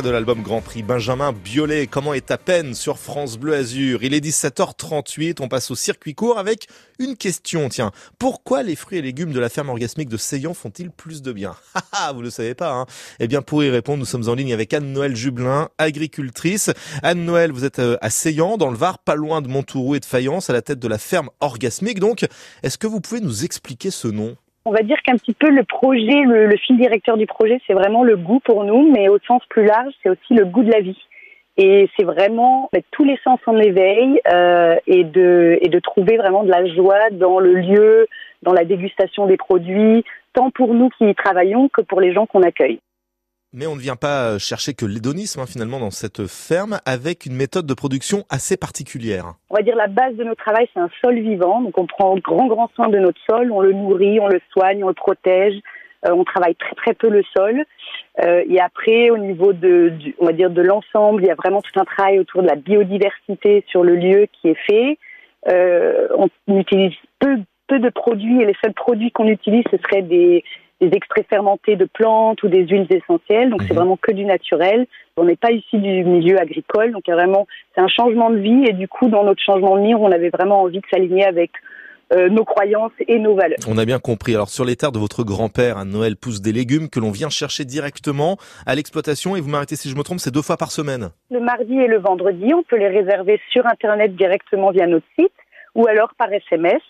De l'album Grand Prix Benjamin Biolay, Comment est ta peine sur France Bleu Azur? Il est 17h38, on passe au circuit court avec une question. Tiens, pourquoi les fruits et légumes de la ferme orgasmique de Seyan font-ils plus de bien? Ah, vous le savez pas, hein Eh bien, pour y répondre, nous sommes en ligne avec Anne-Noël Jublin, agricultrice. Anne-Noël, vous êtes euh, à Seyan, dans le Var, pas loin de Montouroux et de Fayence, à la tête de la ferme orgasmique. Donc, est-ce que vous pouvez nous expliquer ce nom? On va dire qu'un petit peu le projet, le, le fil directeur du projet, c'est vraiment le goût pour nous, mais au sens plus large, c'est aussi le goût de la vie. Et c'est vraiment mettre tous les sens en éveil euh, et, de, et de trouver vraiment de la joie dans le lieu, dans la dégustation des produits, tant pour nous qui y travaillons que pour les gens qu'on accueille. Mais on ne vient pas euh, chercher que l'hédonisme hein, finalement dans cette ferme avec une méthode de production assez particulière. On va dire la base de notre travail, c'est un sol vivant. Donc on prend grand grand soin de notre sol, on le nourrit, on le soigne, on le protège. Euh, on travaille très très peu le sol. Euh, et après, au niveau de, on va dire de l'ensemble, il y a vraiment tout un travail autour de la biodiversité sur le lieu qui est fait. On utilise peu peu de produits et les seuls produits qu'on utilise, ce seraient des, des extraits fermentés de plantes ou des huiles essentielles. Donc c'est vraiment que du naturel. On n'est pas ici du milieu agricole, donc il y a vraiment c'est un changement de vie et du coup dans notre changement de vie, on avait vraiment envie de s'aligner avec euh, nos croyances et nos valeurs. On a bien compris. Alors sur les terres de votre grand-père, à Noël pousse des légumes que l'on vient chercher directement à l'exploitation et vous m'arrêtez si je me trompe, c'est deux fois par semaine. Le mardi et le vendredi, on peut les réserver sur internet directement via notre site ou alors par SMS.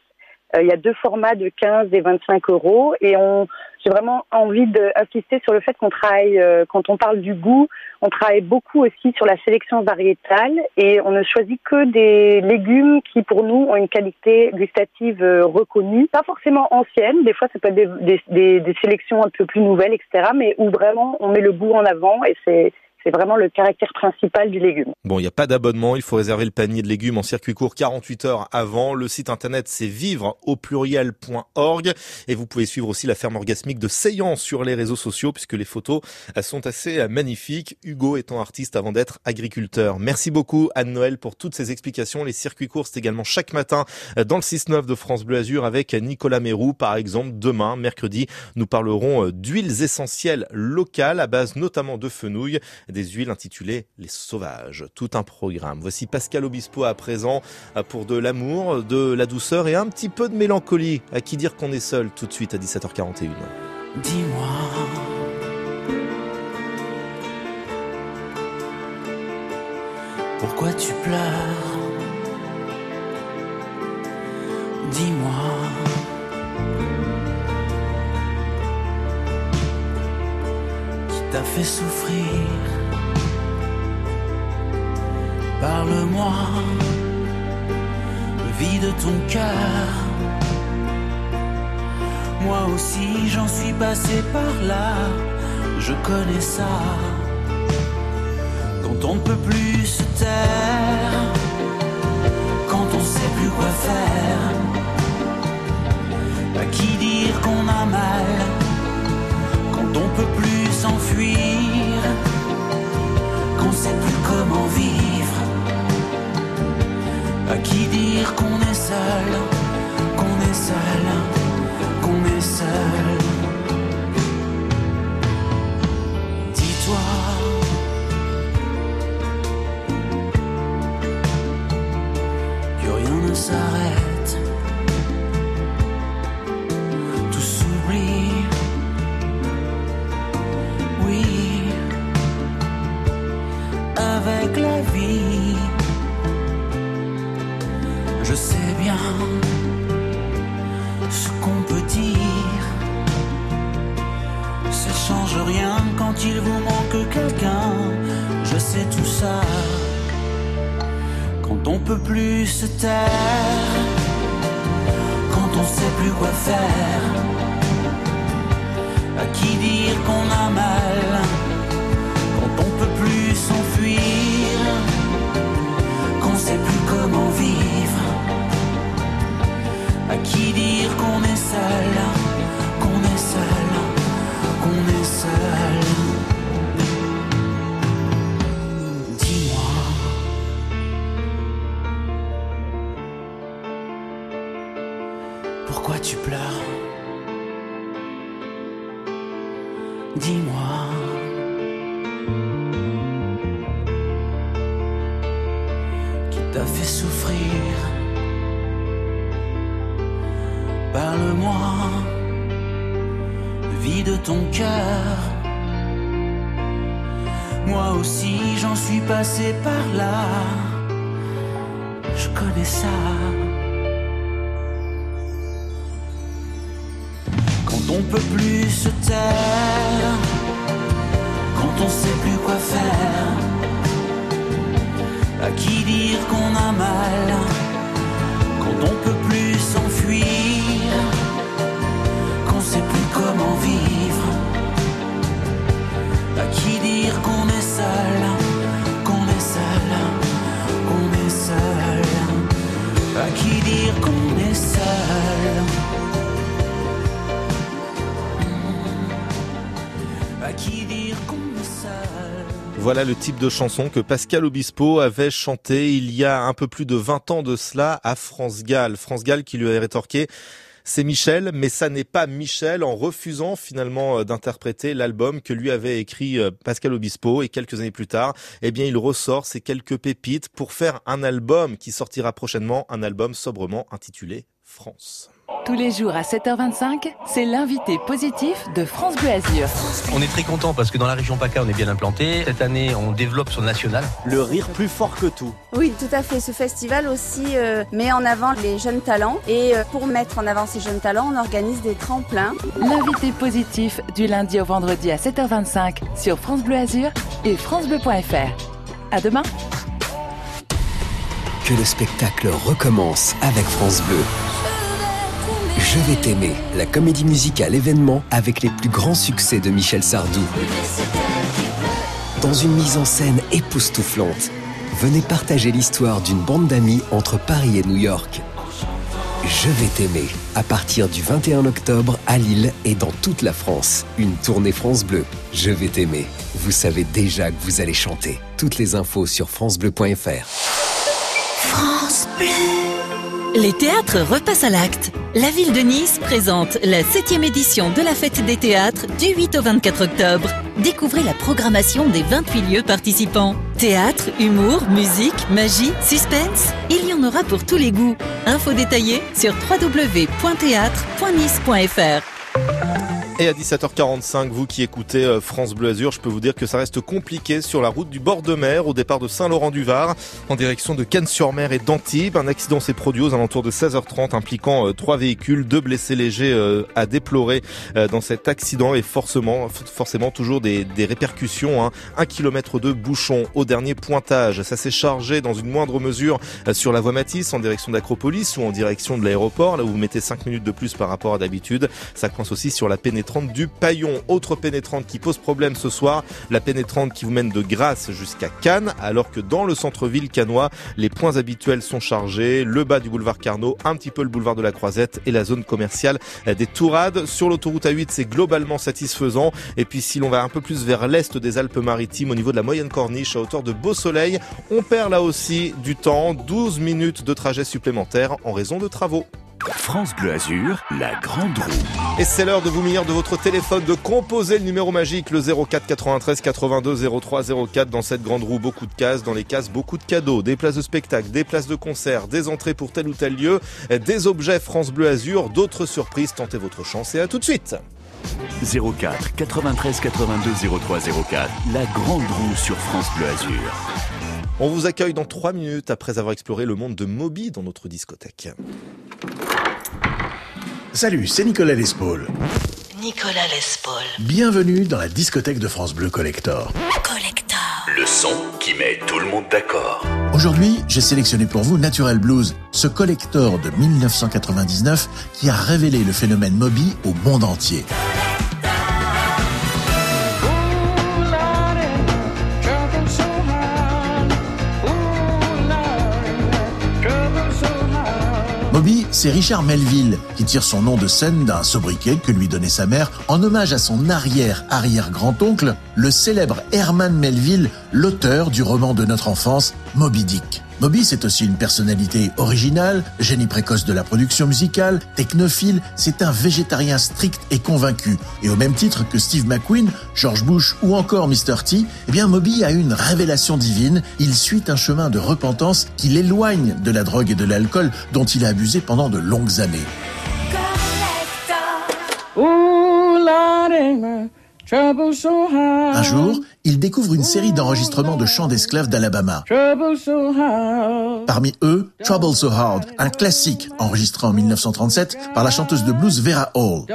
Euh, il y a deux formats de 15 et 25 euros. Et on, j'ai vraiment envie d'insister sur le fait qu'on travaille, euh, quand on parle du goût, on travaille beaucoup aussi sur la sélection variétale. Et on ne choisit que des légumes qui pour nous ont une qualité gustative euh, reconnue, pas forcément ancienne, des fois ça peut être des, des, des, des sélections un peu plus nouvelles, etc., mais où vraiment on met le goût en avant. Et c'est c'est vraiment le caractère principal du légume. Bon, il n'y a pas d'abonnement, il faut réserver le panier de légumes en circuit court 48 heures avant. Le site internet c'est vivre au pluriel.org et vous pouvez suivre aussi la ferme orgasmique de Seyan sur les réseaux sociaux puisque les photos sont assez magnifiques. Hugo étant artiste avant d'être agriculteur. Merci beaucoup Anne-Noël pour toutes ces explications. Les circuits courts c'est également chaque matin dans le 6-9 de France Bleu Azur avec Nicolas Mérou par exemple. Demain, mercredi, nous parlerons d'huiles essentielles locales à base notamment de fenouil des huiles intitulées Les Sauvages. Tout un programme. Voici Pascal Obispo à présent pour de l'amour, de la douceur et un petit peu de mélancolie. À qui dire qu'on est seul tout de suite à 17h41. Dis-moi. Pourquoi tu pleures? Dis-moi. Qui t'a fait souffrir? Parle-moi, vide ton cœur. Moi aussi j'en suis passé par là, je connais ça. Quand on ne peut plus se taire, quand on sait plus quoi faire. À qui dire qu'on a mal, quand on peut plus s'enfuir, qu'on sait plus comment vivre. À qui dire qu'on est seul, qu'on est seul, qu'on est seul? Dis-toi. Que rien ne s'arrête. Tout s'oublie. Oui. Avec la vie. Je sais bien ce qu'on peut dire. Ça change rien quand il vous manque quelqu'un. Je sais tout ça. Quand on peut plus se taire. Quand on sait plus quoi faire. À qui dire qu'on a mal? Quand on peut plus s'enfuir. Qui dire qu'on est seul, qu'on est seul, qu'on est seul. Passé par là. Je connais ça. Quand on peut plus se taire, quand on sait plus quoi faire, à qui dire qu'on a mal, quand on peut plus s'enfuir, qu'on sait plus comment vivre, à qui dire qu'on Voilà le type de chanson que Pascal Obispo avait chanté il y a un peu plus de 20 ans de cela à France Gall. France Gall qui lui avait rétorqué c'est Michel, mais ça n'est pas Michel en refusant finalement euh, d'interpréter l'album que lui avait écrit euh, Pascal Obispo et quelques années plus tard, eh bien il ressort ces quelques pépites pour faire un album qui sortira prochainement, un album sobrement intitulé France. Tous les jours à 7h25, c'est l'invité positif de France Bleu Azur. On est très content parce que dans la région PACA, on est bien implanté. Cette année, on développe sur le national. Le rire plus fort que tout. Oui, tout à fait. Ce festival aussi euh, met en avant les jeunes talents. Et euh, pour mettre en avant ces jeunes talents, on organise des tremplins. L'invité positif du lundi au vendredi à 7h25 sur France Bleu Azur et francebleu.fr. À demain. Que le spectacle recommence avec France Bleu. Je vais t'aimer, la comédie musicale événement avec les plus grands succès de Michel Sardou. Dans une mise en scène époustouflante, venez partager l'histoire d'une bande d'amis entre Paris et New York. Je vais t'aimer, à partir du 21 octobre à Lille et dans toute la France. Une tournée France Bleu. Je vais t'aimer. Vous savez déjà que vous allez chanter. Toutes les infos sur francebleu.fr. France Bleu. Les théâtres repassent à l'acte. La ville de Nice présente la 7e édition de la fête des théâtres du 8 au 24 octobre. Découvrez la programmation des 28 lieux participants. Théâtre, humour, musique, magie, suspense, il y en aura pour tous les goûts. Infos détaillées sur www.théâtre.nice.fr. Et à 17h45, vous qui écoutez euh, France Bleu Azur, je peux vous dire que ça reste compliqué sur la route du bord de mer au départ de Saint-Laurent-du-Var en direction de Cannes-sur-Mer et d'Antibes. Un accident s'est produit aux alentours de 16h30 impliquant euh, trois véhicules, deux blessés légers euh, à déplorer dans cet accident et forcément, forcément toujours des, des répercussions. Hein. Un kilomètre de bouchon au dernier pointage. Ça s'est chargé dans une moindre mesure sur la voie Matisse en direction d'Acropolis ou en direction de l'aéroport, là où vous mettez 5 minutes de plus par rapport à d'habitude. Ça coince aussi sur la pénétrante du Paillon. Autre pénétrante qui pose problème ce soir, la pénétrante qui vous mène de Grasse jusqu'à Cannes, alors que dans le centre-ville cannois, les points habituels sont chargés, le bas du boulevard Carnot, un petit peu le boulevard de la Croisette et la zone commerciale des Tourades. Sur l'autoroute A8, c'est globalement satisfaisant. Et puis si l'on va un peu plus vers l'est des Alpes-Maritimes, au niveau de la moyenne corniche, à hauteur de Beau Soleil, on perd là aussi du temps, 12 minutes de trajet supplémentaire en raison de travaux. France Bleu Azur, la grande roue. Et c'est l'heure de vous munir de votre téléphone, de composer le numéro magique, le 04 93 82 03 04. Dans cette grande roue, beaucoup de cases. Dans les cases, beaucoup de cadeaux. Des places de spectacle, des places de concert, des entrées pour tel ou tel lieu, des objets France Bleu Azur, d'autres surprises. Tentez votre chance et à tout de suite. 04 93 82 03 04. La grande roue sur France Bleu Azur. On vous accueille dans 3 minutes après avoir exploré le monde de Moby dans notre discothèque. Salut, c'est Nicolas Lespaul. Nicolas Lespaul. Bienvenue dans la discothèque de France Bleu Collector. Collector. Le son qui met tout le monde d'accord. Aujourd'hui, j'ai sélectionné pour vous Natural Blues, ce collector de 1999 qui a révélé le phénomène Moby au monde entier. C'est Richard Melville, qui tire son nom de scène d'un sobriquet que lui donnait sa mère en hommage à son arrière-arrière-grand-oncle, le célèbre Herman Melville, l'auteur du roman de notre enfance, Moby Dick. Moby, c'est aussi une personnalité originale, génie précoce de la production musicale, technophile, c'est un végétarien strict et convaincu. Et au même titre que Steve McQueen, George Bush ou encore Mr. T, eh bien Moby a une révélation divine. Il suit un chemin de repentance qui l'éloigne de la drogue et de l'alcool dont il a abusé pendant de longues années. Un jour, il découvre une série d'enregistrements de chants d'esclaves d'Alabama. Parmi eux, Trouble So Hard, un classique enregistré en 1937 par la chanteuse de blues Vera Hall.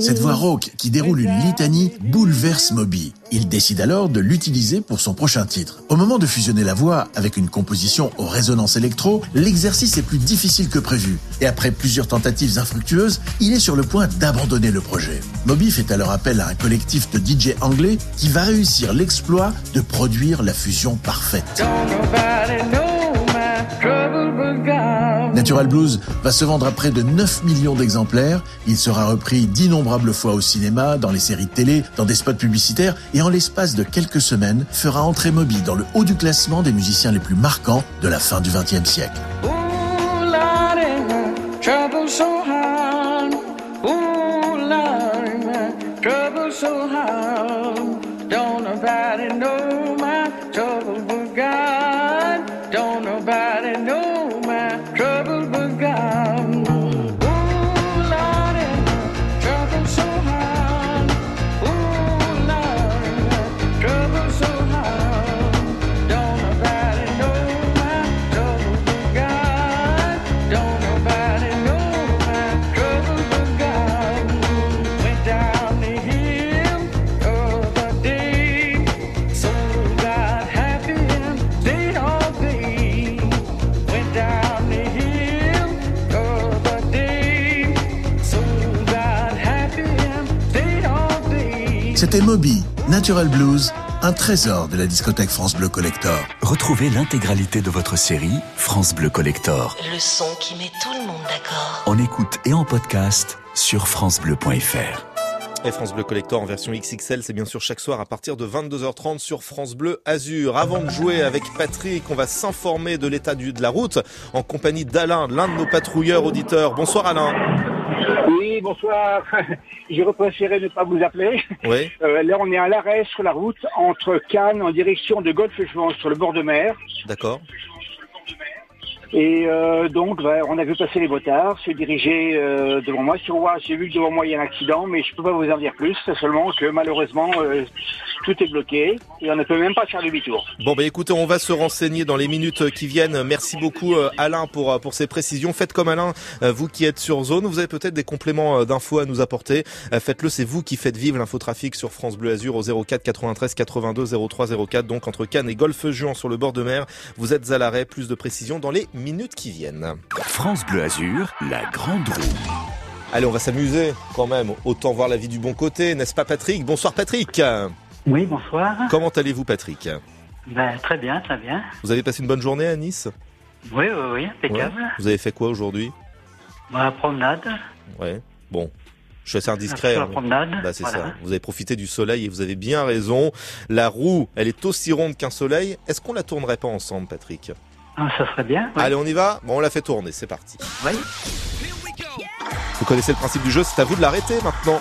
Cette voix rauque qui déroule une litanie bouleverse Moby. Il décide alors de l'utiliser pour son prochain titre. Au moment de fusionner la voix avec une composition aux résonances électro, l'exercice est plus difficile que prévu. Et après plusieurs tentatives infructueuses, il est sur le point d'abandonner le projet. Moby fait alors appel à un collectif de DJ anglais qui va réussir l'exploit de produire la fusion parfaite. Natural Blues va se vendre à près de 9 millions d'exemplaires. Il sera repris d'innombrables fois au cinéma, dans les séries de télé, dans des spots publicitaires et en l'espace de quelques semaines fera entrer Moby dans le haut du classement des musiciens les plus marquants de la fin du XXe siècle. C'était Moby, Natural Blues, un trésor de la discothèque France Bleu Collector. Retrouvez l'intégralité de votre série France Bleu Collector. Le son qui met tout le monde d'accord. En écoute et en podcast sur francebleu.fr. Et France Bleu Collector en version XXL, c'est bien sûr chaque soir à partir de 22h30 sur France Bleu Azur. Avant de jouer avec Patrick, on va s'informer de l'état de la route en compagnie d'Alain, l'un de nos patrouilleurs auditeurs. Bonsoir Alain. Oui, bonsoir. J'aurais préféré ne pas vous appeler. Oui. Euh, là, on est à l'arrêt sur la route entre Cannes en direction de Golfe-Juan sur le bord de mer. D'accord. Et euh, donc, bah, on a vu passer les motards se diriger euh, devant moi. Sur moi, j'ai vu que devant moi, il y a un accident, mais je peux pas vous en dire plus. C'est seulement que malheureusement, tout est bloqué et on ne peut même pas faire demi-tour. Bon bah écoutez, on va se renseigner dans les minutes qui viennent. Merci beaucoup euh, Alain pour euh, pour ces précisions. Faites comme Alain, euh, vous qui êtes sur zone, vous avez peut-être des compléments d'infos à nous apporter. Faites-le, c'est vous qui faites vivre l'infotrafic sur France Bleu Azur au 04 93 82 03 04. Donc entre Cannes et Golfe-Juan sur le bord de mer, vous êtes à l'arrêt. Plus de précisions dans les minutes qui viennent. France Bleu Azur, la grande roue. Allez, on va s'amuser quand même. Autant voir la vie du bon côté, n'est-ce pas Patrick? Bonsoir Patrick. Oui, bonsoir. Comment allez-vous Patrick? Ben, très bien, très bien. Vous avez passé une bonne journée à Nice? Oui, oui, oui, impeccable. Ouais. Vous avez fait quoi aujourd'hui? Ben, promenade. Ouais. Bon. Je suis assez indiscret. La hein. promenade, Bah, c'est voilà. ça. Vous avez profité du soleil et vous avez bien raison. La roue, elle est aussi ronde qu'un soleil. Est-ce qu'on la tournerait pas ensemble, Patrick? Ah, ça serait bien. Allez, on y va Bon, on la fait tourner. C'est parti. Oui. Vous connaissez le principe du jeu. C'est à vous de l'arrêter maintenant.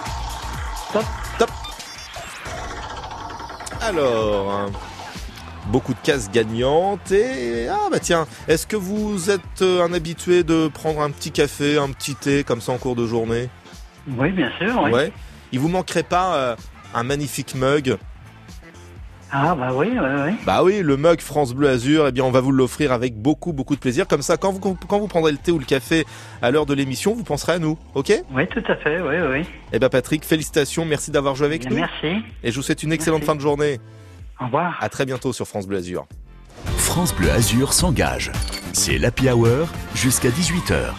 Top. Top. Alors. Beaucoup de cases gagnantes et ah bah tiens, est-ce que vous êtes euh, un habitué de prendre un petit café, un petit thé comme ça en cours de journée? Oui, bien sûr, oui. Ouais. Il vous manquerait pas euh, un magnifique mug? Ah, bah oui, oui, oui. Bah oui, le mug France Bleu Azur, eh bien on va vous l'offrir avec beaucoup beaucoup de plaisir. Comme ça, quand vous quand vous prendrez le thé ou le café à l'heure de l'émission, vous penserez à nous, ok? Oui, tout à fait, oui, oui. Eh ben Patrick, félicitations, merci d'avoir joué avec Bien, nous. merci. Et je vous souhaite une excellente fin de journée. Au revoir. À très bientôt sur France Bleu Azur. France Bleu Azur s'engage. C'est l'Happy Hour jusqu'à 18h.